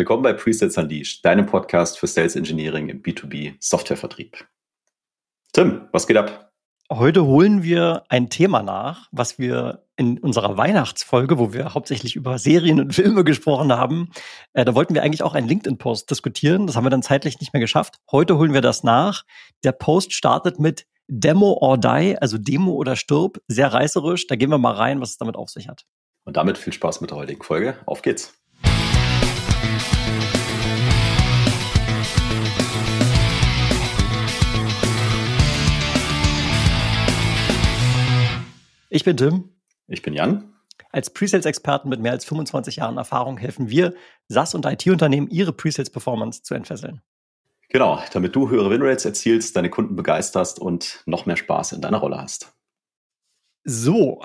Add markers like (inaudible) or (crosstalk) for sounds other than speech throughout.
Willkommen bei Presets Unleashed, deinem Podcast für Sales Engineering im B2B Softwarevertrieb. Tim, was geht ab? Heute holen wir ein Thema nach, was wir in unserer Weihnachtsfolge, wo wir hauptsächlich über Serien und Filme gesprochen haben, äh, da wollten wir eigentlich auch einen LinkedIn-Post diskutieren. Das haben wir dann zeitlich nicht mehr geschafft. Heute holen wir das nach. Der Post startet mit Demo or Die, also Demo oder Stirb. Sehr reißerisch. Da gehen wir mal rein, was es damit auf sich hat. Und damit viel Spaß mit der heutigen Folge. Auf geht's. Ich bin Tim. Ich bin Jan. Als Presales-Experten mit mehr als 25 Jahren Erfahrung helfen wir SaaS- und IT-Unternehmen, ihre Presales-Performance zu entfesseln. Genau, damit du höhere Winrates erzielst, deine Kunden begeisterst und noch mehr Spaß in deiner Rolle hast. So,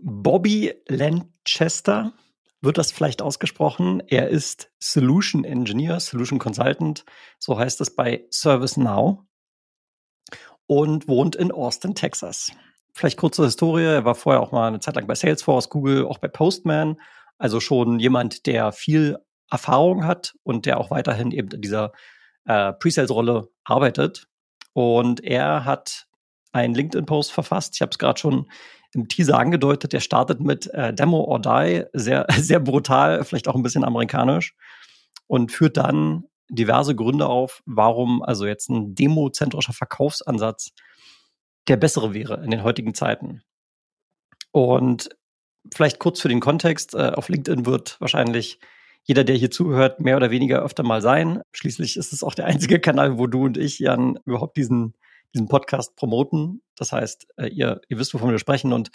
Bobby Lanchester wird das vielleicht ausgesprochen. Er ist Solution Engineer, Solution Consultant, so heißt es bei ServiceNow und wohnt in Austin, Texas. Vielleicht kurze Historie. Er war vorher auch mal eine Zeit lang bei Salesforce, Google, auch bei Postman. Also schon jemand, der viel Erfahrung hat und der auch weiterhin eben in dieser äh, Pre-Sales-Rolle arbeitet. Und er hat einen LinkedIn-Post verfasst. Ich habe es gerade schon im Teaser angedeutet. Der startet mit äh, Demo or Die, sehr, (laughs) sehr brutal, vielleicht auch ein bisschen amerikanisch und führt dann diverse Gründe auf, warum also jetzt ein demozentrischer Verkaufsansatz der bessere wäre in den heutigen Zeiten. Und vielleicht kurz für den Kontext, äh, auf LinkedIn wird wahrscheinlich jeder, der hier zuhört, mehr oder weniger öfter mal sein. Schließlich ist es auch der einzige Kanal, wo du und ich, Jan, überhaupt diesen, diesen Podcast promoten. Das heißt, äh, ihr, ihr wisst, wovon wir sprechen. Und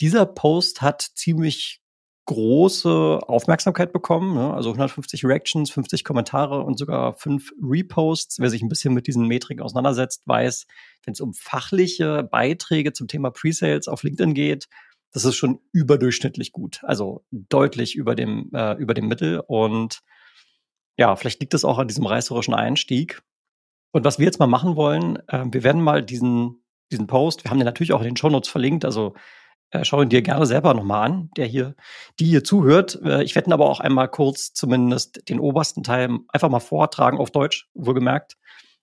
dieser Post hat ziemlich große Aufmerksamkeit bekommen. Ne? Also 150 Reactions, 50 Kommentare und sogar fünf Reposts. Wer sich ein bisschen mit diesen Metriken auseinandersetzt, weiß, wenn es um fachliche Beiträge zum Thema Presales auf LinkedIn geht, das ist schon überdurchschnittlich gut. Also deutlich über dem, äh, über dem Mittel. Und ja, vielleicht liegt es auch an diesem reißerischen Einstieg. Und was wir jetzt mal machen wollen, äh, wir werden mal diesen, diesen Post, wir haben den natürlich auch in den Shownotes verlinkt, also äh, schau ihn dir gerne selber nochmal an, der hier, die hier zuhört. Äh, ich werde ihn aber auch einmal kurz zumindest den obersten Teil einfach mal vortragen auf Deutsch, wohlgemerkt.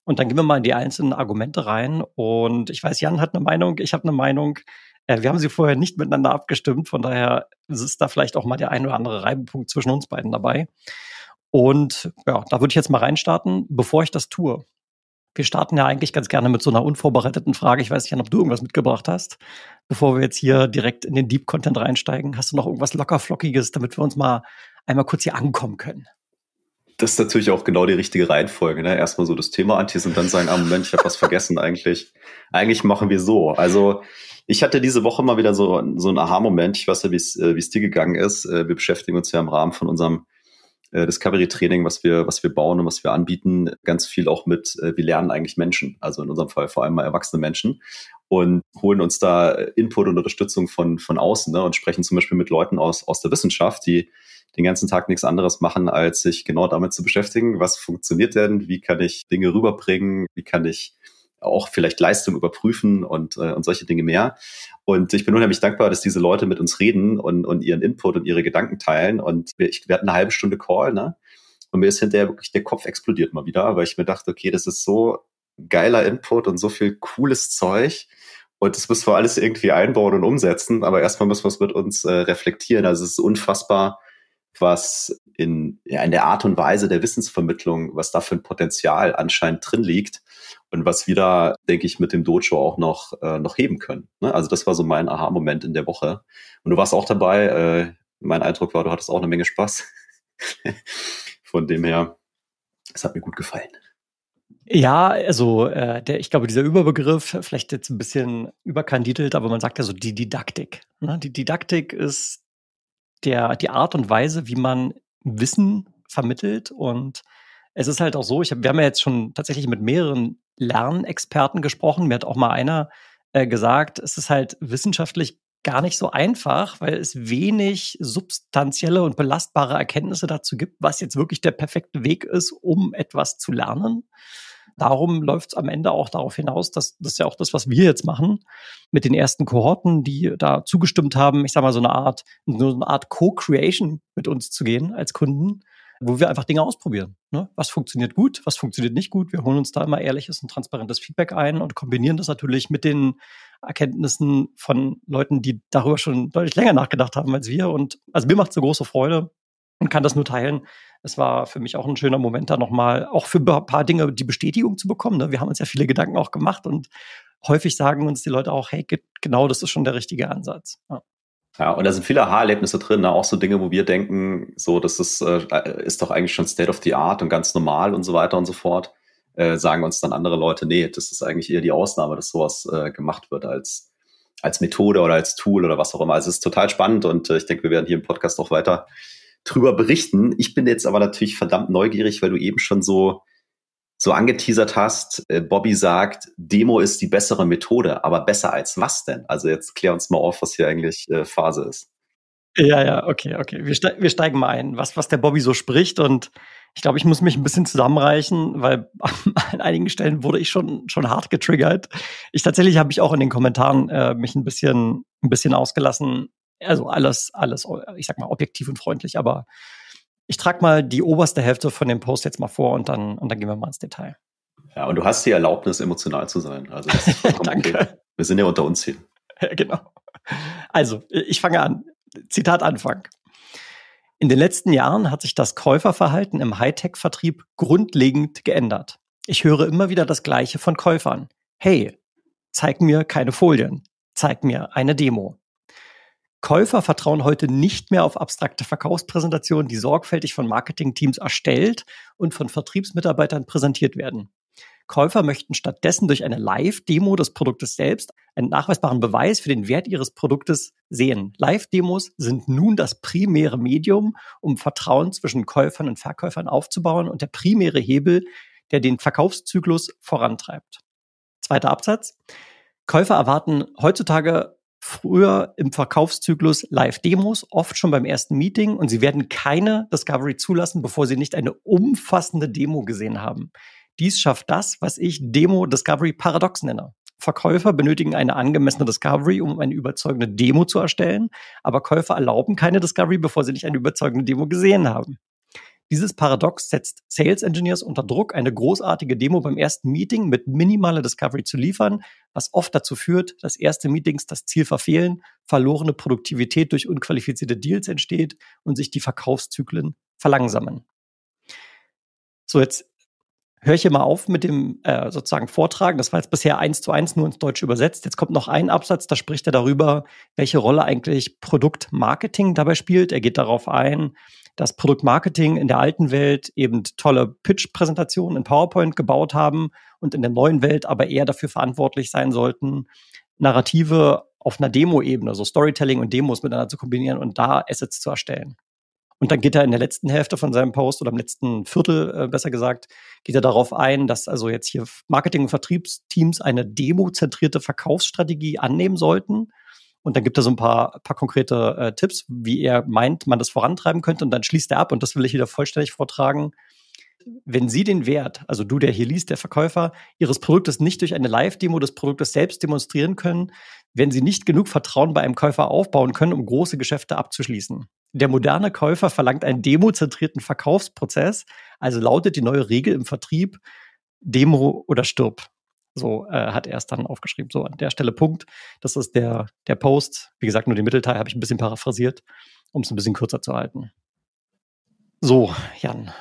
Und dann gehen wir mal in die einzelnen Argumente rein. Und ich weiß, Jan hat eine Meinung, ich habe eine Meinung. Äh, wir haben sie vorher nicht miteinander abgestimmt, von daher ist da vielleicht auch mal der ein oder andere Reibepunkt zwischen uns beiden dabei. Und ja, da würde ich jetzt mal reinstarten. Bevor ich das tue, wir starten ja eigentlich ganz gerne mit so einer unvorbereiteten Frage. Ich weiß nicht, ob du irgendwas mitgebracht hast. Bevor wir jetzt hier direkt in den Deep Content reinsteigen, hast du noch irgendwas lockerflockiges, damit wir uns mal einmal kurz hier ankommen können? Das ist natürlich auch genau die richtige Reihenfolge. Ne? Erstmal so das Thema anteasen und dann sagen, ah Moment, ich habe was vergessen eigentlich. Eigentlich machen wir so. Also ich hatte diese Woche mal wieder so, so einen Aha-Moment. Ich weiß ja, wie es äh, dir gegangen ist. Äh, wir beschäftigen uns ja im Rahmen von unserem Discovery-Training, was wir, was wir bauen und was wir anbieten, ganz viel auch mit, äh, wie lernen eigentlich Menschen, also in unserem Fall vor allem mal erwachsene Menschen und holen uns da Input und Unterstützung von, von außen ne, und sprechen zum Beispiel mit Leuten aus, aus der Wissenschaft, die den ganzen Tag nichts anderes machen, als sich genau damit zu beschäftigen, was funktioniert denn, wie kann ich Dinge rüberbringen, wie kann ich auch vielleicht Leistung überprüfen und, äh, und solche Dinge mehr. Und ich bin unheimlich dankbar, dass diese Leute mit uns reden und, und ihren Input und ihre Gedanken teilen. Und wir, ich, wir hatten eine halbe Stunde Call, ne? Und mir ist hinterher wirklich der Kopf explodiert mal wieder, weil ich mir dachte, okay, das ist so geiler Input und so viel cooles Zeug. Und das müssen wir alles irgendwie einbauen und umsetzen. Aber erstmal müssen wir es mit uns äh, reflektieren. Also es ist unfassbar, was in, ja, in der Art und Weise der Wissensvermittlung, was da für ein Potenzial anscheinend drin liegt und was wir da, denke ich, mit dem Dojo auch noch, äh, noch heben können. Ne? Also das war so mein Aha-Moment in der Woche. Und du warst auch dabei. Äh, mein Eindruck war, du hattest auch eine Menge Spaß. (laughs) Von dem her, es hat mir gut gefallen. Ja, also äh, der, ich glaube, dieser Überbegriff, vielleicht jetzt ein bisschen überkandidelt, aber man sagt ja so die Didaktik. Ne? Die Didaktik ist der, die Art und Weise, wie man Wissen vermittelt. Und es ist halt auch so, ich hab, wir haben ja jetzt schon tatsächlich mit mehreren Lernexperten gesprochen. Mir hat auch mal einer äh, gesagt, es ist halt wissenschaftlich gar nicht so einfach, weil es wenig substanzielle und belastbare Erkenntnisse dazu gibt, was jetzt wirklich der perfekte Weg ist, um etwas zu lernen darum läuft es am Ende auch darauf hinaus, dass das ist ja auch das, was wir jetzt machen, mit den ersten Kohorten, die da zugestimmt haben, ich sag mal, so eine Art, so eine Art Co-Creation mit uns zu gehen als Kunden. Wo wir einfach Dinge ausprobieren. Ne? Was funktioniert gut, was funktioniert nicht gut. Wir holen uns da immer ehrliches und transparentes Feedback ein und kombinieren das natürlich mit den Erkenntnissen von Leuten, die darüber schon deutlich länger nachgedacht haben als wir. Und also mir macht es eine große Freude und kann das nur teilen. Es war für mich auch ein schöner Moment, da nochmal auch für ein paar Dinge die Bestätigung zu bekommen. Ne? Wir haben uns ja viele Gedanken auch gemacht und häufig sagen uns die Leute auch, hey, genau, das ist schon der richtige Ansatz. Ja. Ja, und da sind viele Aha-Erlebnisse drin, ne? auch so Dinge, wo wir denken, so, das ist, äh, ist doch eigentlich schon State of the Art und ganz normal und so weiter und so fort. Äh, sagen uns dann andere Leute, nee, das ist eigentlich eher die Ausnahme, dass sowas äh, gemacht wird als, als Methode oder als Tool oder was auch immer. Also es ist total spannend und äh, ich denke, wir werden hier im Podcast auch weiter drüber berichten. Ich bin jetzt aber natürlich verdammt neugierig, weil du eben schon so so angeteasert hast, äh, Bobby sagt, Demo ist die bessere Methode, aber besser als was denn? Also jetzt klär uns mal auf, was hier eigentlich äh, Phase ist. Ja, ja, okay, okay. Wir, ste wir steigen mal ein, was, was der Bobby so spricht. Und ich glaube, ich muss mich ein bisschen zusammenreichen, weil (laughs) an einigen Stellen wurde ich schon, schon hart getriggert. Ich tatsächlich habe ich auch in den Kommentaren äh, mich ein bisschen, ein bisschen ausgelassen. Also alles, alles, ich sag mal, objektiv und freundlich, aber ich trage mal die oberste Hälfte von dem Post jetzt mal vor und dann, und dann gehen wir mal ins Detail. Ja, und du hast die Erlaubnis, emotional zu sein. Also das ist (laughs) Danke. Okay. Wir sind ja unter uns hier. Ja, genau. Also, ich fange an. Zitat Anfang. In den letzten Jahren hat sich das Käuferverhalten im Hightech-Vertrieb grundlegend geändert. Ich höre immer wieder das Gleiche von Käufern. Hey, zeig mir keine Folien. Zeig mir eine Demo. Käufer vertrauen heute nicht mehr auf abstrakte Verkaufspräsentationen, die sorgfältig von Marketingteams erstellt und von Vertriebsmitarbeitern präsentiert werden. Käufer möchten stattdessen durch eine Live-Demo des Produktes selbst einen nachweisbaren Beweis für den Wert ihres Produktes sehen. Live-Demos sind nun das primäre Medium, um Vertrauen zwischen Käufern und Verkäufern aufzubauen und der primäre Hebel, der den Verkaufszyklus vorantreibt. Zweiter Absatz. Käufer erwarten heutzutage früher im Verkaufszyklus Live-Demos, oft schon beim ersten Meeting und sie werden keine Discovery zulassen, bevor sie nicht eine umfassende Demo gesehen haben. Dies schafft das, was ich Demo-Discovery-Paradox nenne. Verkäufer benötigen eine angemessene Discovery, um eine überzeugende Demo zu erstellen, aber Käufer erlauben keine Discovery, bevor sie nicht eine überzeugende Demo gesehen haben. Dieses Paradox setzt Sales Engineers unter Druck, eine großartige Demo beim ersten Meeting mit minimaler Discovery zu liefern, was oft dazu führt, dass erste Meetings das Ziel verfehlen, verlorene Produktivität durch unqualifizierte Deals entsteht und sich die Verkaufszyklen verlangsamen. So, jetzt höre ich hier mal auf mit dem äh, sozusagen Vortragen. Das war jetzt bisher eins zu eins nur ins Deutsche übersetzt. Jetzt kommt noch ein Absatz, da spricht er darüber, welche Rolle eigentlich Produktmarketing dabei spielt. Er geht darauf ein, dass Produktmarketing in der alten Welt eben tolle Pitch-Präsentationen in PowerPoint gebaut haben und in der neuen Welt aber eher dafür verantwortlich sein sollten, Narrative auf einer Demo-Ebene, so Storytelling und Demos miteinander zu kombinieren und da Assets zu erstellen. Und dann geht er in der letzten Hälfte von seinem Post oder im letzten Viertel, äh, besser gesagt, geht er darauf ein, dass also jetzt hier Marketing- und Vertriebsteams eine demozentrierte Verkaufsstrategie annehmen sollten und dann gibt er so ein paar, paar konkrete äh, Tipps, wie er meint, man das vorantreiben könnte. Und dann schließt er ab, und das will ich wieder vollständig vortragen. Wenn Sie den Wert, also du, der hier liest, der Verkäufer, Ihres Produktes nicht durch eine Live-Demo des Produktes selbst demonstrieren können, wenn Sie nicht genug Vertrauen bei einem Käufer aufbauen können, um große Geschäfte abzuschließen. Der moderne Käufer verlangt einen demozentrierten Verkaufsprozess, also lautet die neue Regel im Vertrieb Demo oder stirb. So äh, hat er es dann aufgeschrieben. So an der Stelle Punkt. Das ist der, der Post. Wie gesagt, nur den Mittelteil habe ich ein bisschen paraphrasiert, um es ein bisschen kürzer zu halten. So, Jan,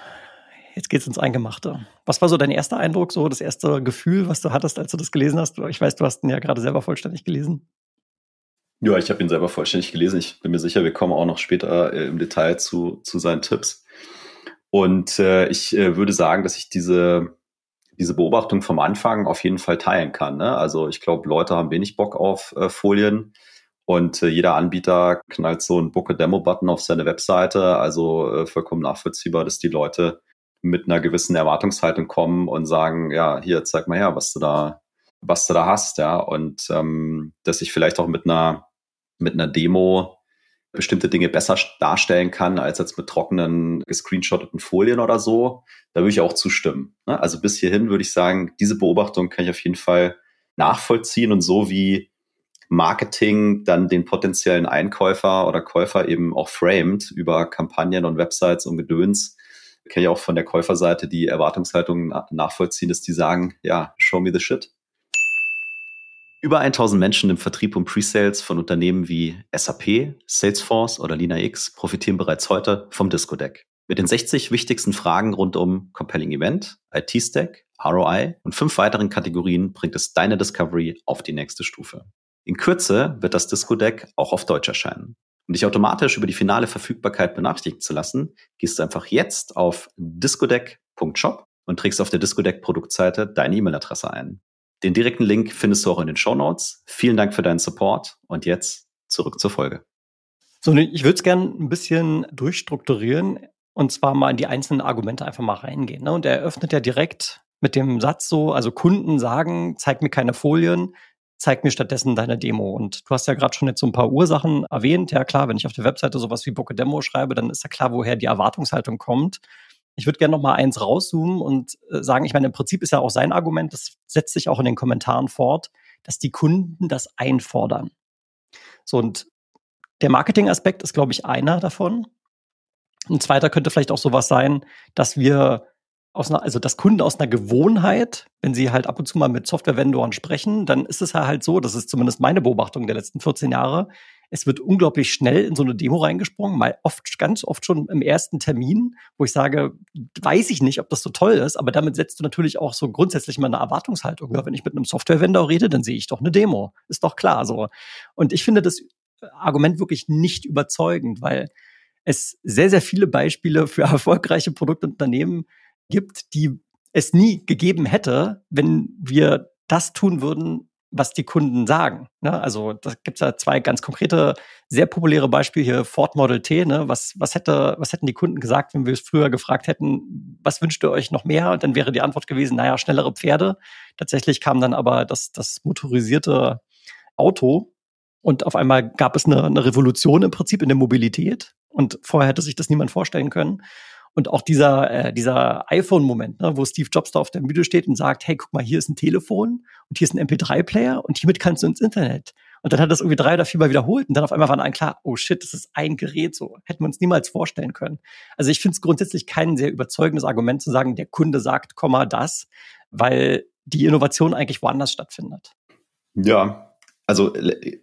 jetzt geht's ins Eingemachte. Was war so dein erster Eindruck, so das erste Gefühl, was du hattest, als du das gelesen hast? Ich weiß, du hast ihn ja gerade selber vollständig gelesen. Ja, ich habe ihn selber vollständig gelesen. Ich bin mir sicher, wir kommen auch noch später äh, im Detail zu, zu seinen Tipps. Und äh, ich äh, würde sagen, dass ich diese diese Beobachtung vom Anfang auf jeden Fall teilen kann. Ne? Also ich glaube, Leute haben wenig Bock auf äh, Folien und äh, jeder Anbieter knallt so einen Book a Demo Button auf seine Webseite. Also äh, vollkommen nachvollziehbar, dass die Leute mit einer gewissen Erwartungshaltung kommen und sagen, ja, hier zeig mal her, was du da, was du da hast, ja. Und ähm, dass ich vielleicht auch mit einer mit einer Demo bestimmte Dinge besser darstellen kann als jetzt mit trockenen, gescreenshotteten Folien oder so, da würde ich auch zustimmen. Ne? Also bis hierhin würde ich sagen, diese Beobachtung kann ich auf jeden Fall nachvollziehen und so wie Marketing dann den potenziellen Einkäufer oder Käufer eben auch framed über Kampagnen und Websites und Gedöns, kenne ja auch von der Käuferseite die Erwartungshaltung nachvollziehen, dass die sagen, ja, show me the shit. Über 1000 Menschen im Vertrieb und Pre-Sales von Unternehmen wie SAP, Salesforce oder LinaX profitieren bereits heute vom Disco Deck. Mit den 60 wichtigsten Fragen rund um Compelling Event, IT-Stack, ROI und fünf weiteren Kategorien bringt es deine Discovery auf die nächste Stufe. In Kürze wird das Disco Deck auch auf Deutsch erscheinen. Um dich automatisch über die finale Verfügbarkeit benachrichtigen zu lassen, gehst du einfach jetzt auf discodeck.shop und trägst auf der Discodeck Produktseite deine E-Mail-Adresse ein. Den direkten Link findest du auch in den Show Notes. Vielen Dank für deinen Support und jetzt zurück zur Folge. So, ich würde es gerne ein bisschen durchstrukturieren und zwar mal in die einzelnen Argumente einfach mal reingehen. Ne? Und er eröffnet ja direkt mit dem Satz so, also Kunden sagen, zeig mir keine Folien, zeig mir stattdessen deine Demo. Und du hast ja gerade schon jetzt so ein paar Ursachen erwähnt. Ja klar, wenn ich auf der Webseite sowas wie Booke Demo schreibe, dann ist ja klar, woher die Erwartungshaltung kommt. Ich würde gerne noch mal eins rauszoomen und äh, sagen, ich meine, im Prinzip ist ja auch sein Argument, das setzt sich auch in den Kommentaren fort, dass die Kunden das einfordern. So, und der Marketing-Aspekt ist, glaube ich, einer davon. Ein zweiter könnte vielleicht auch sowas sein, dass wir aus einer, also dass Kunden aus einer Gewohnheit, wenn sie halt ab und zu mal mit Software-Vendoren sprechen, dann ist es halt so, das ist zumindest meine Beobachtung der letzten 14 Jahre, es wird unglaublich schnell in so eine Demo reingesprungen, mal oft, ganz oft schon im ersten Termin, wo ich sage, weiß ich nicht, ob das so toll ist, aber damit setzt du natürlich auch so grundsätzlich mal eine Erwartungshaltung. Ja, wenn ich mit einem Software-Vendor rede, dann sehe ich doch eine Demo. Ist doch klar so. Und ich finde das Argument wirklich nicht überzeugend, weil es sehr, sehr viele Beispiele für (laughs) erfolgreiche Produktunternehmen gibt, die es nie gegeben hätte, wenn wir das tun würden, was die Kunden sagen. Ne? Also da gibt es ja zwei ganz konkrete, sehr populäre Beispiele hier, Ford Model T. Ne? Was, was, hätte, was hätten die Kunden gesagt, wenn wir es früher gefragt hätten, was wünscht ihr euch noch mehr? Und dann wäre die Antwort gewesen, naja, schnellere Pferde. Tatsächlich kam dann aber das, das motorisierte Auto und auf einmal gab es eine, eine Revolution im Prinzip in der Mobilität. Und vorher hätte sich das niemand vorstellen können. Und auch dieser, äh, dieser iPhone-Moment, ne, wo Steve Jobs da auf der Müde steht und sagt, hey, guck mal, hier ist ein Telefon und hier ist ein MP3-Player und hiermit kannst du ins Internet. Und dann hat das irgendwie drei oder viermal wiederholt und dann auf einmal war dann klar, oh shit, das ist ein Gerät so. Hätten wir uns niemals vorstellen können. Also ich finde es grundsätzlich kein sehr überzeugendes Argument zu sagen, der Kunde sagt, Komma, das, weil die Innovation eigentlich woanders stattfindet. Ja, also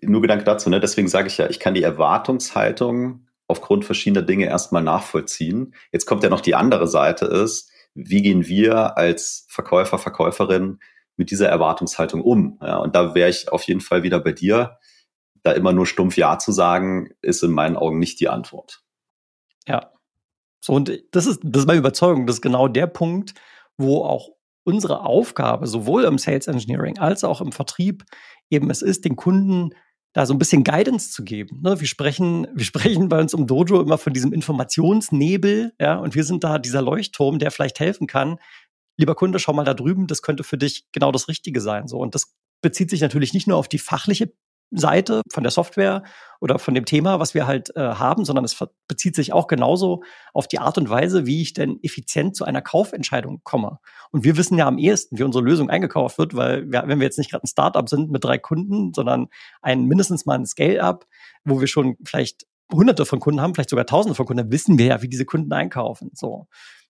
nur Gedanke dazu, ne? deswegen sage ich ja, ich kann die Erwartungshaltung aufgrund verschiedener Dinge erstmal nachvollziehen. Jetzt kommt ja noch die andere Seite ist, wie gehen wir als Verkäufer, Verkäuferin mit dieser Erwartungshaltung um? Ja, und da wäre ich auf jeden Fall wieder bei dir. Da immer nur stumpf Ja zu sagen, ist in meinen Augen nicht die Antwort. Ja. So, und das ist, das ist meine Überzeugung. Das ist genau der Punkt, wo auch unsere Aufgabe sowohl im Sales Engineering als auch im Vertrieb eben es ist, den Kunden da so ein bisschen Guidance zu geben. Ne? Wir sprechen, (laughs) wir sprechen bei uns im Dojo immer von diesem Informationsnebel, ja, und wir sind da dieser Leuchtturm, der vielleicht helfen kann. Lieber Kunde, schau mal da drüben, das könnte für dich genau das Richtige sein. So und das bezieht sich natürlich nicht nur auf die fachliche Seite von der Software oder von dem Thema, was wir halt äh, haben, sondern es bezieht sich auch genauso auf die Art und Weise, wie ich denn effizient zu einer Kaufentscheidung komme. Und wir wissen ja am ehesten, wie unsere Lösung eingekauft wird, weil wir, wenn wir jetzt nicht gerade ein Startup sind mit drei Kunden, sondern ein mindestens mal ein Scale-up, wo wir schon vielleicht hunderte von Kunden haben, vielleicht sogar tausende von Kunden, wissen wir ja, wie diese Kunden einkaufen. So.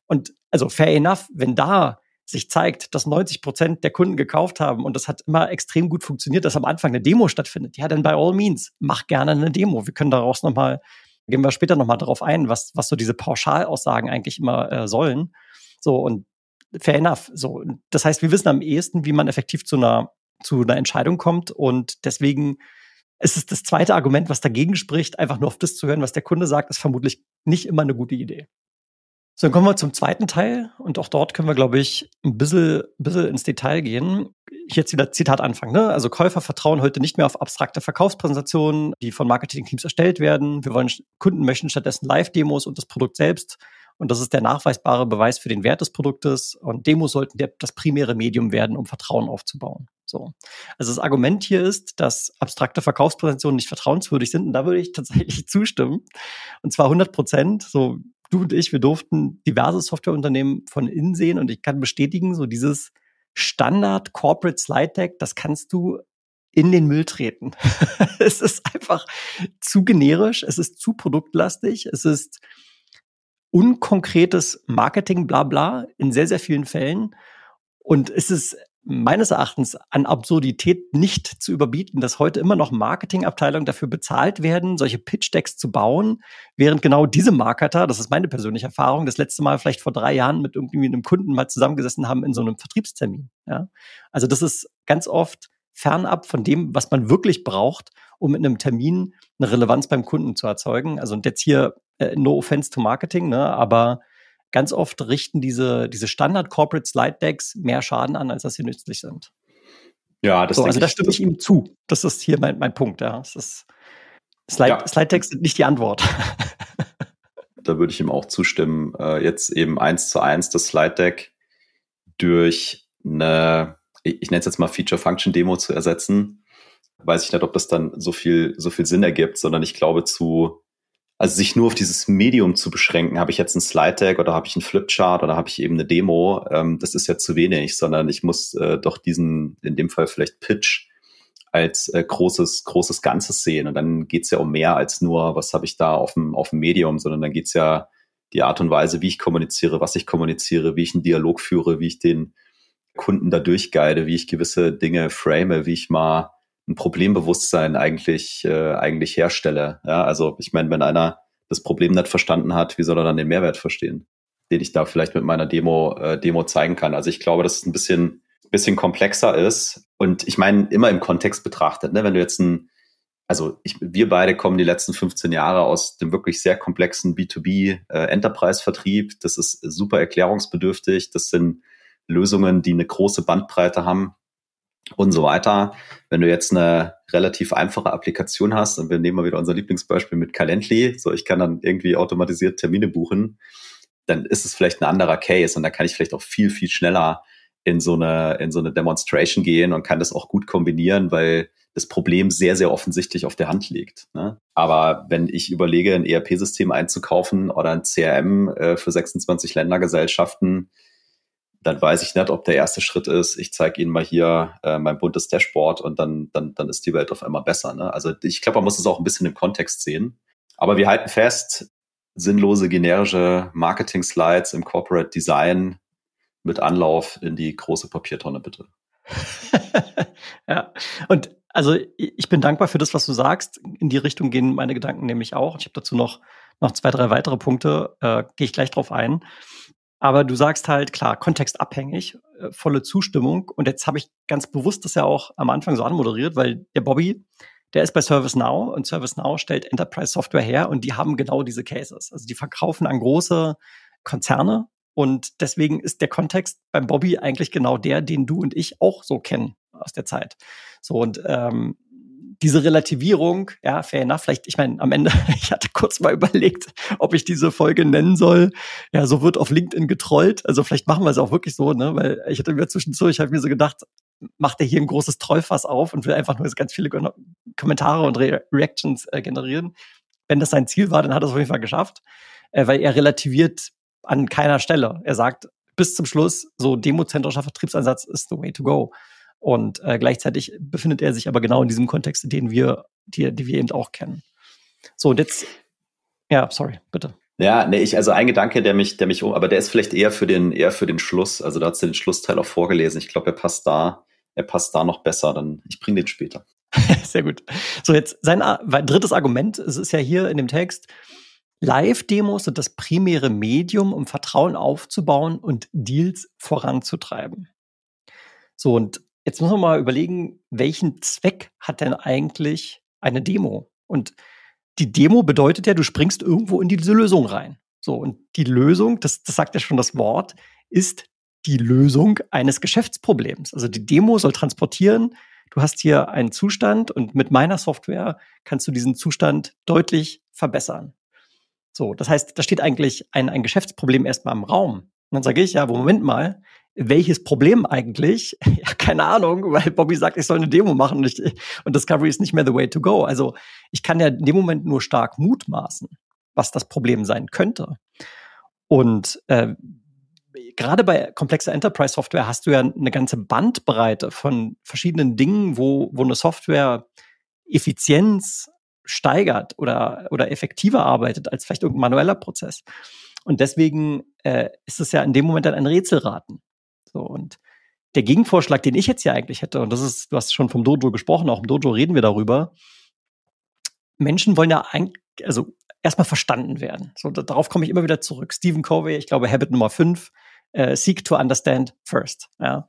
Und also fair enough, wenn da sich zeigt, dass 90 Prozent der Kunden gekauft haben und das hat immer extrem gut funktioniert, dass am Anfang eine Demo stattfindet, ja, dann by all means, mach gerne eine Demo. Wir können daraus nochmal, gehen wir später nochmal darauf ein, was, was so diese Pauschalaussagen eigentlich immer äh, sollen. So, und fair enough. So, das heißt, wir wissen am ehesten, wie man effektiv zu einer, zu einer Entscheidung kommt und deswegen ist es das zweite Argument, was dagegen spricht, einfach nur auf das zu hören, was der Kunde sagt, ist vermutlich nicht immer eine gute Idee. So, dann kommen wir zum zweiten Teil und auch dort können wir, glaube ich, ein bisschen, bisschen ins Detail gehen. Jetzt wieder Zitat Anfang. Ne? Also Käufer vertrauen heute nicht mehr auf abstrakte Verkaufspräsentationen, die von Marketingteams erstellt werden. Wir wollen Kunden möchten stattdessen Live-Demos und das Produkt selbst. Und das ist der nachweisbare Beweis für den Wert des Produktes. Und Demos sollten der, das primäre Medium werden, um Vertrauen aufzubauen. So. Also das Argument hier ist, dass abstrakte Verkaufspräsentationen nicht vertrauenswürdig sind. Und da würde ich (laughs) tatsächlich zustimmen. Und zwar 100 Prozent. So, du und ich, wir durften diverse Softwareunternehmen von innen sehen und ich kann bestätigen, so dieses Standard Corporate Slide Deck, das kannst du in den Müll treten. (laughs) es ist einfach zu generisch, es ist zu produktlastig, es ist unkonkretes Marketing, bla bla, in sehr, sehr vielen Fällen. Und es ist meines Erachtens an Absurdität nicht zu überbieten, dass heute immer noch Marketingabteilungen dafür bezahlt werden, solche Pitch-Decks zu bauen, während genau diese Marketer, das ist meine persönliche Erfahrung, das letzte Mal vielleicht vor drei Jahren mit irgendwie einem Kunden mal zusammengesessen haben in so einem Vertriebstermin. Ja? Also das ist ganz oft fernab von dem, was man wirklich braucht, um mit einem Termin eine Relevanz beim Kunden zu erzeugen. Also und jetzt hier äh, no offense to Marketing, ne, aber ganz oft richten diese, diese Standard-Corporate Slide Decks mehr Schaden an, als dass sie nützlich sind. Ja, das so, Also da stimme ich ihm zu. Das ist hier mein, mein Punkt. Ja. Ist, Slide, ja. Slide Decks sind nicht die Antwort. da würde ich ihm auch zustimmen. Äh, jetzt eben eins zu eins das Slide Deck durch eine, ich, nenne es jetzt mal Feature-Function-Demo zu ersetzen. Weiß ich nicht, ob das dann so viel, so viel Sinn ergibt, sondern ich glaube zu also sich nur auf dieses Medium zu beschränken, habe ich jetzt ein Slide Deck oder habe ich ein Flipchart oder habe ich eben eine Demo, ähm, das ist ja zu wenig, sondern ich muss äh, doch diesen, in dem Fall vielleicht Pitch als äh, großes, großes Ganzes sehen. Und dann geht's ja um mehr als nur, was habe ich da auf dem, auf dem Medium, sondern dann geht's ja die Art und Weise, wie ich kommuniziere, was ich kommuniziere, wie ich einen Dialog führe, wie ich den Kunden da durchguide, wie ich gewisse Dinge frame, wie ich mal ein Problembewusstsein eigentlich, äh, eigentlich herstelle. Ja, also ich meine, wenn einer das Problem nicht verstanden hat, wie soll er dann den Mehrwert verstehen, den ich da vielleicht mit meiner Demo, äh, Demo zeigen kann. Also ich glaube, dass es ein bisschen, bisschen komplexer ist. Und ich meine, immer im Kontext betrachtet, ne? wenn du jetzt ein, also ich, wir beide kommen die letzten 15 Jahre aus dem wirklich sehr komplexen B2B äh. Das ist super erklärungsbedürftig. Das sind Lösungen, die eine große Bandbreite haben und so weiter. Wenn du jetzt eine relativ einfache Applikation hast, und wir nehmen mal wieder unser Lieblingsbeispiel mit Calendly, so ich kann dann irgendwie automatisiert Termine buchen, dann ist es vielleicht ein anderer Case und da kann ich vielleicht auch viel, viel schneller in so eine, in so eine Demonstration gehen und kann das auch gut kombinieren, weil das Problem sehr, sehr offensichtlich auf der Hand liegt. Ne? Aber wenn ich überlege, ein ERP-System einzukaufen oder ein CRM äh, für 26 Ländergesellschaften, dann weiß ich nicht, ob der erste Schritt ist, ich zeige Ihnen mal hier äh, mein buntes Dashboard und dann, dann, dann ist die Welt auf einmal besser. Ne? Also ich glaube, man muss es auch ein bisschen im Kontext sehen. Aber wir halten fest, sinnlose generische Marketing-Slides im Corporate Design mit Anlauf in die große Papiertonne, bitte. (laughs) ja, und also ich bin dankbar für das, was du sagst. In die Richtung gehen meine Gedanken nämlich auch. Ich habe dazu noch, noch zwei, drei weitere Punkte, äh, gehe ich gleich drauf ein. Aber du sagst halt, klar, kontextabhängig, äh, volle Zustimmung. Und jetzt habe ich ganz bewusst das ja auch am Anfang so anmoderiert, weil der Bobby, der ist bei ServiceNow und ServiceNow stellt Enterprise Software her und die haben genau diese Cases. Also die verkaufen an große Konzerne und deswegen ist der Kontext beim Bobby eigentlich genau der, den du und ich auch so kennen aus der Zeit. So und ähm, diese Relativierung, ja, fair enough. Vielleicht, ich meine, am Ende, (laughs) ich hatte kurz mal überlegt, ob ich diese Folge nennen soll. Ja, so wird auf LinkedIn getrollt. Also vielleicht machen wir es auch wirklich so, ne? Weil ich hatte mir zwischendurch, ich habe mir so gedacht, macht er hier ein großes Trollfass auf und will einfach nur ganz viele Kommentare und Re Reactions äh, generieren. Wenn das sein Ziel war, dann hat er es auf jeden Fall geschafft, äh, weil er relativiert an keiner Stelle. Er sagt bis zum Schluss, so demozentrischer Vertriebsansatz ist the way to go. Und äh, gleichzeitig befindet er sich aber genau in diesem Kontext, den wir, die, die wir eben auch kennen. So, und jetzt, ja, sorry, bitte. Ja, nee, ich, also ein Gedanke, der mich, der mich, aber der ist vielleicht eher für den, eher für den Schluss. Also da hat sie den Schlussteil auch vorgelesen. Ich glaube, er passt da, er passt da noch besser. Dann, ich bringe den später. (laughs) Sehr gut. So, jetzt sein drittes Argument, es ist ja hier in dem Text, Live-Demos sind das primäre Medium, um Vertrauen aufzubauen und Deals voranzutreiben. So, und Jetzt muss man mal überlegen, welchen Zweck hat denn eigentlich eine Demo? Und die Demo bedeutet ja, du springst irgendwo in diese Lösung rein. So, und die Lösung, das, das sagt ja schon das Wort, ist die Lösung eines Geschäftsproblems. Also die Demo soll transportieren, du hast hier einen Zustand und mit meiner Software kannst du diesen Zustand deutlich verbessern. So, das heißt, da steht eigentlich ein, ein Geschäftsproblem erstmal im Raum. Und dann sage ich, ja, Moment mal, welches Problem eigentlich? (laughs) Ja, keine Ahnung, weil Bobby sagt, ich soll eine Demo machen und, ich, und Discovery ist nicht mehr the way to go. Also ich kann ja in dem Moment nur stark mutmaßen, was das Problem sein könnte. Und äh, gerade bei komplexer Enterprise-Software hast du ja eine ganze Bandbreite von verschiedenen Dingen, wo, wo eine Software Effizienz steigert oder, oder effektiver arbeitet als vielleicht irgendein manueller Prozess. Und deswegen äh, ist es ja in dem Moment dann ein Rätselraten. So, und der Gegenvorschlag, den ich jetzt ja eigentlich hätte, und das ist, du hast schon vom Dojo gesprochen, auch im Dojo reden wir darüber. Menschen wollen ja eigentlich, also erstmal verstanden werden. So, darauf komme ich immer wieder zurück. Stephen Covey, ich glaube, Habit Nummer 5, äh, seek to understand first. Ja.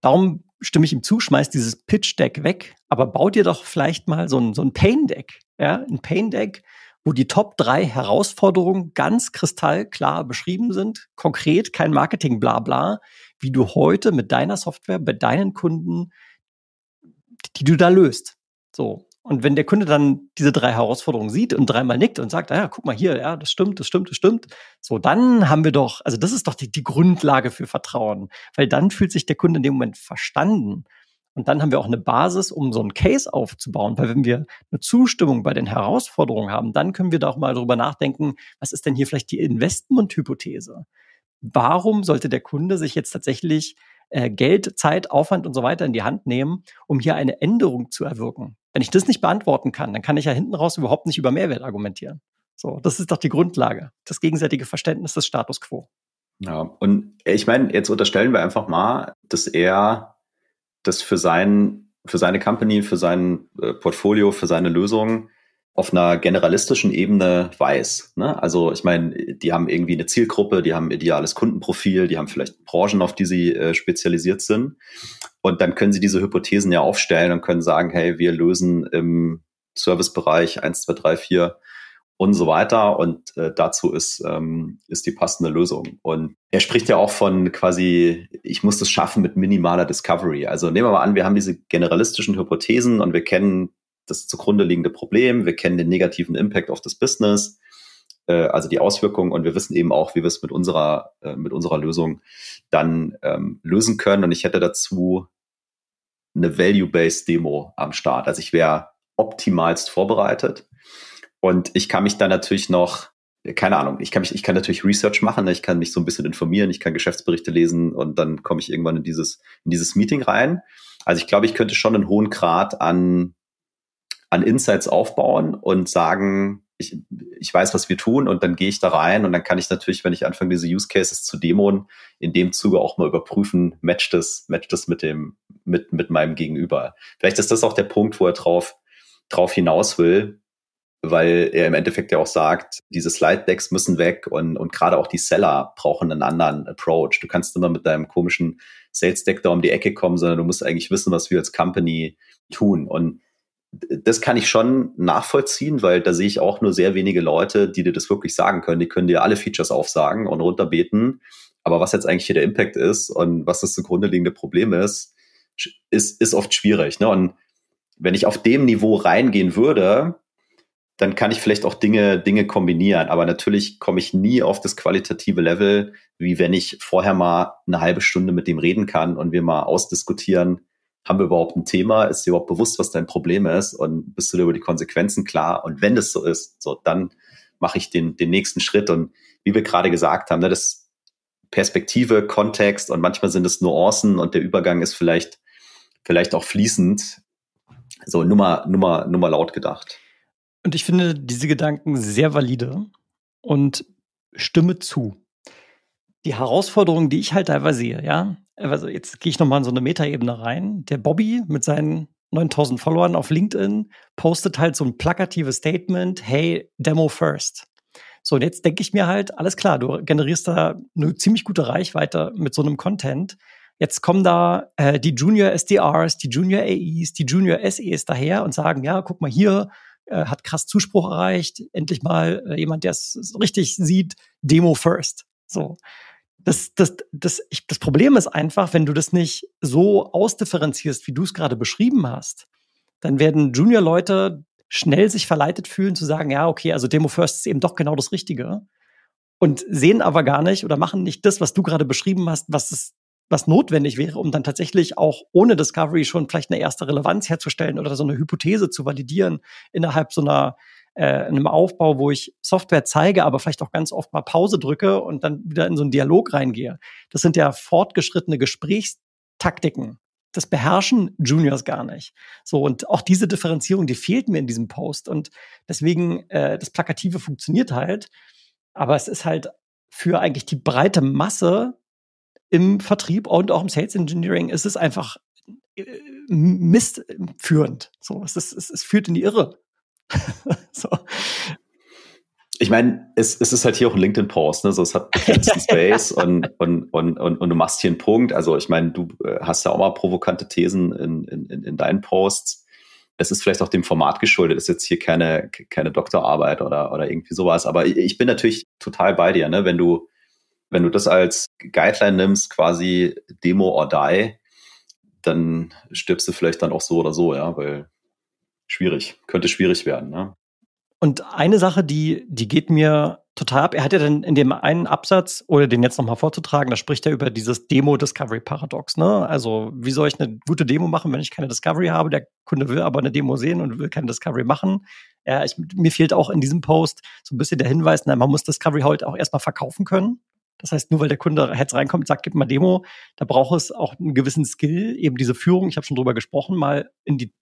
Darum stimme ich ihm zu, schmeiß dieses Pitch-Deck weg, aber bau dir doch vielleicht mal so ein, so ein Pain-Deck. Ja, ein Pain-Deck, wo die Top drei Herausforderungen ganz kristallklar beschrieben sind, konkret, kein Marketing, bla bla, wie du heute mit deiner Software bei deinen Kunden, die du da löst. So. Und wenn der Kunde dann diese drei Herausforderungen sieht und dreimal nickt und sagt, ja, guck mal hier, ja, das stimmt, das stimmt, das stimmt, so, dann haben wir doch, also das ist doch die, die Grundlage für Vertrauen, weil dann fühlt sich der Kunde in dem Moment verstanden. Und dann haben wir auch eine Basis, um so einen Case aufzubauen. Weil wenn wir eine Zustimmung bei den Herausforderungen haben, dann können wir da auch mal drüber nachdenken, was ist denn hier vielleicht die Investmenthypothese? Warum sollte der Kunde sich jetzt tatsächlich äh, Geld, Zeit, Aufwand und so weiter in die Hand nehmen, um hier eine Änderung zu erwirken? Wenn ich das nicht beantworten kann, dann kann ich ja hinten raus überhaupt nicht über Mehrwert argumentieren. So, das ist doch die Grundlage, das gegenseitige Verständnis des Status quo. Ja, und ich meine, jetzt unterstellen wir einfach mal, dass er das für sein, für seine Company, für sein äh, Portfolio, für seine Lösung auf einer generalistischen Ebene weiß. Ne? Also ich meine, die haben irgendwie eine Zielgruppe, die haben ein ideales Kundenprofil, die haben vielleicht Branchen, auf die sie äh, spezialisiert sind. Und dann können sie diese Hypothesen ja aufstellen und können sagen, hey, wir lösen im Servicebereich 1, 2, 3, 4 und so weiter. Und äh, dazu ist, ähm, ist die passende Lösung. Und er spricht ja auch von quasi, ich muss das schaffen mit minimaler Discovery. Also nehmen wir mal an, wir haben diese generalistischen Hypothesen und wir kennen das zugrunde liegende Problem, wir kennen den negativen Impact auf das Business, äh, also die Auswirkungen und wir wissen eben auch, wie wir es mit unserer, äh, mit unserer Lösung dann ähm, lösen können. Und ich hätte dazu eine Value-Based Demo am Start. Also ich wäre optimalst vorbereitet und ich kann mich dann natürlich noch, keine Ahnung, ich kann mich, ich kann natürlich Research machen, ne? ich kann mich so ein bisschen informieren, ich kann Geschäftsberichte lesen und dann komme ich irgendwann in dieses, in dieses Meeting rein. Also ich glaube, ich könnte schon einen hohen Grad an, an Insights aufbauen und sagen, ich, ich weiß, was wir tun und dann gehe ich da rein und dann kann ich natürlich, wenn ich anfange, diese Use Cases zu demonen, in dem Zuge auch mal überprüfen, matcht das, matcht das mit dem, mit, mit meinem Gegenüber. Vielleicht ist das auch der Punkt, wo er drauf, drauf hinaus will, weil er im Endeffekt ja auch sagt, diese Slide-Decks müssen weg und, und gerade auch die Seller brauchen einen anderen Approach. Du kannst immer mit deinem komischen Sales-Deck da um die Ecke kommen, sondern du musst eigentlich wissen, was wir als Company tun. Und das kann ich schon nachvollziehen, weil da sehe ich auch nur sehr wenige Leute, die dir das wirklich sagen können. Die können dir alle Features aufsagen und runterbeten. Aber was jetzt eigentlich hier der Impact ist und was das zugrunde liegende Problem ist, ist, ist oft schwierig. Ne? Und wenn ich auf dem Niveau reingehen würde, dann kann ich vielleicht auch Dinge, Dinge kombinieren. Aber natürlich komme ich nie auf das qualitative Level, wie wenn ich vorher mal eine halbe Stunde mit dem reden kann und wir mal ausdiskutieren, haben wir überhaupt ein Thema? Ist dir überhaupt bewusst, was dein Problem ist? Und bist du dir über die Konsequenzen klar? Und wenn das so ist, so, dann mache ich den, den nächsten Schritt. Und wie wir gerade gesagt haben, ne, das Perspektive, Kontext und manchmal sind es Nuancen und der Übergang ist vielleicht, vielleicht auch fließend. So, Nummer, Nummer, Nummer laut gedacht. Und ich finde diese Gedanken sehr valide und stimme zu. Die Herausforderung, die ich halt teilweise sehe, ja, also jetzt gehe ich nochmal in so eine Metaebene rein. Der Bobby mit seinen 9000 Followern auf LinkedIn postet halt so ein plakatives Statement, hey, Demo first. So, und jetzt denke ich mir halt, alles klar, du generierst da eine ziemlich gute Reichweite mit so einem Content. Jetzt kommen da äh, die Junior SDRs, die Junior AEs, die Junior SEs daher und sagen, ja, guck mal hier, äh, hat krass Zuspruch erreicht. Endlich mal äh, jemand, der es richtig sieht, Demo first. So. Das, das, das, ich, das Problem ist einfach, wenn du das nicht so ausdifferenzierst, wie du es gerade beschrieben hast, dann werden Junior-Leute schnell sich verleitet fühlen zu sagen, ja, okay, also Demo First ist eben doch genau das Richtige. Und sehen aber gar nicht oder machen nicht das, was du gerade beschrieben hast, was es was notwendig wäre, um dann tatsächlich auch ohne Discovery schon vielleicht eine erste Relevanz herzustellen oder so eine Hypothese zu validieren innerhalb so einer äh, einem Aufbau, wo ich Software zeige, aber vielleicht auch ganz oft mal Pause drücke und dann wieder in so einen Dialog reingehe. Das sind ja fortgeschrittene Gesprächstaktiken. Das beherrschen Juniors gar nicht. So, und auch diese Differenzierung, die fehlt mir in diesem Post. Und deswegen, äh, das Plakative funktioniert halt, aber es ist halt für eigentlich die breite Masse im Vertrieb und auch im Sales Engineering ist es einfach äh, mistführend. So, es, ist, es, es führt in die Irre. (laughs) so. Ich meine, es, es ist halt hier auch ein LinkedIn-Post, ne? So, es hat (laughs) begrenzten Space und, und, und, und, und du machst hier einen Punkt. Also ich meine, du äh, hast ja auch mal provokante Thesen in, in, in deinen Posts. Es ist vielleicht auch dem Format geschuldet, ist jetzt hier keine, keine Doktorarbeit oder, oder irgendwie sowas. Aber ich bin natürlich total bei dir, ne? Wenn du, wenn du das als Guideline nimmst, quasi Demo or Die, dann stirbst du vielleicht dann auch so oder so, ja, weil schwierig, könnte schwierig werden, ne? Und eine Sache, die, die geht mir total ab. Er hat ja dann in dem einen Absatz, oder den jetzt nochmal vorzutragen, da spricht er über dieses Demo-Discovery-Paradox. Ne? Also, wie soll ich eine gute Demo machen, wenn ich keine Discovery habe? Der Kunde will aber eine Demo sehen und will keine Discovery machen. Ja, ich, mir fehlt auch in diesem Post so ein bisschen der Hinweis, na, man muss Discovery halt auch erstmal verkaufen können. Das heißt, nur weil der Kunde jetzt reinkommt und sagt, gib mal Demo, da braucht es auch einen gewissen Skill, eben diese Führung, ich habe schon drüber gesprochen, mal in die